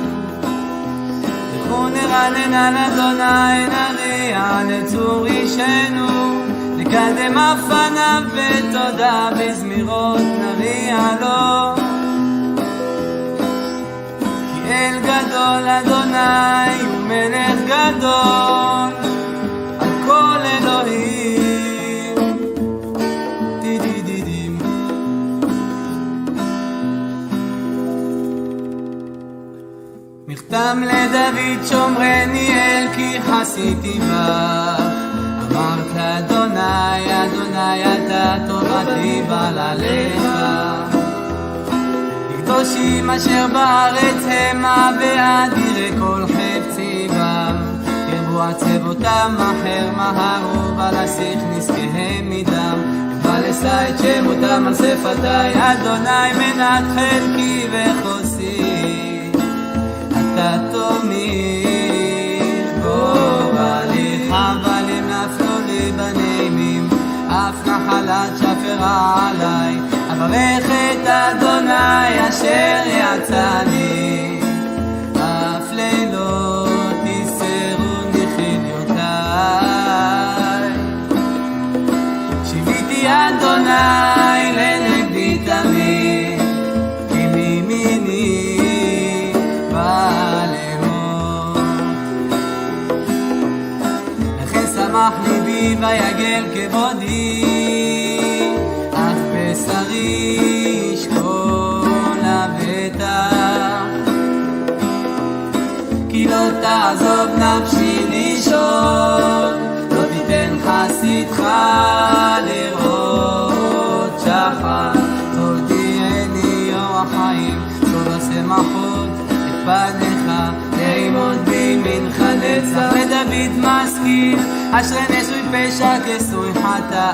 לכו נרנן על אדוני נריע לצור אישנו. נקדם אף פניו בתודה בזמירות נריע לו. כי אל גדול אדוני הוא מלך גדול מכתם לדוד שומרני אל כי חסיתי בך. אמרת אדוני אדוני אתה תורתי בל עליך קדושים אשר בארץ המה ואדירי כל חפצי בם ירבו עצבותם אחר מהרו ולשיח נזקיהם מדם. ולשא את שמותם על שפתי אדוני מנת חלקי וחוסי אתה תומך גורלי חבלים נפלו לי בנעימים אף נחלת שפרה עליי. אברך את אדוני אשר יצאני. אף לילות יסרוני חיליותיי שיוויתי אדוני לכן שמח ליבי ויגל כבודי אף בשרי ישכון לבטח כי לא תעזוב נפשי לישון לא תיתן חסידך לראות שחר. תודיעני יום החיים סוד השמחות את פניך לעמוד בימינך נצח ודוד عشان يشوي في شاك يسوي حتى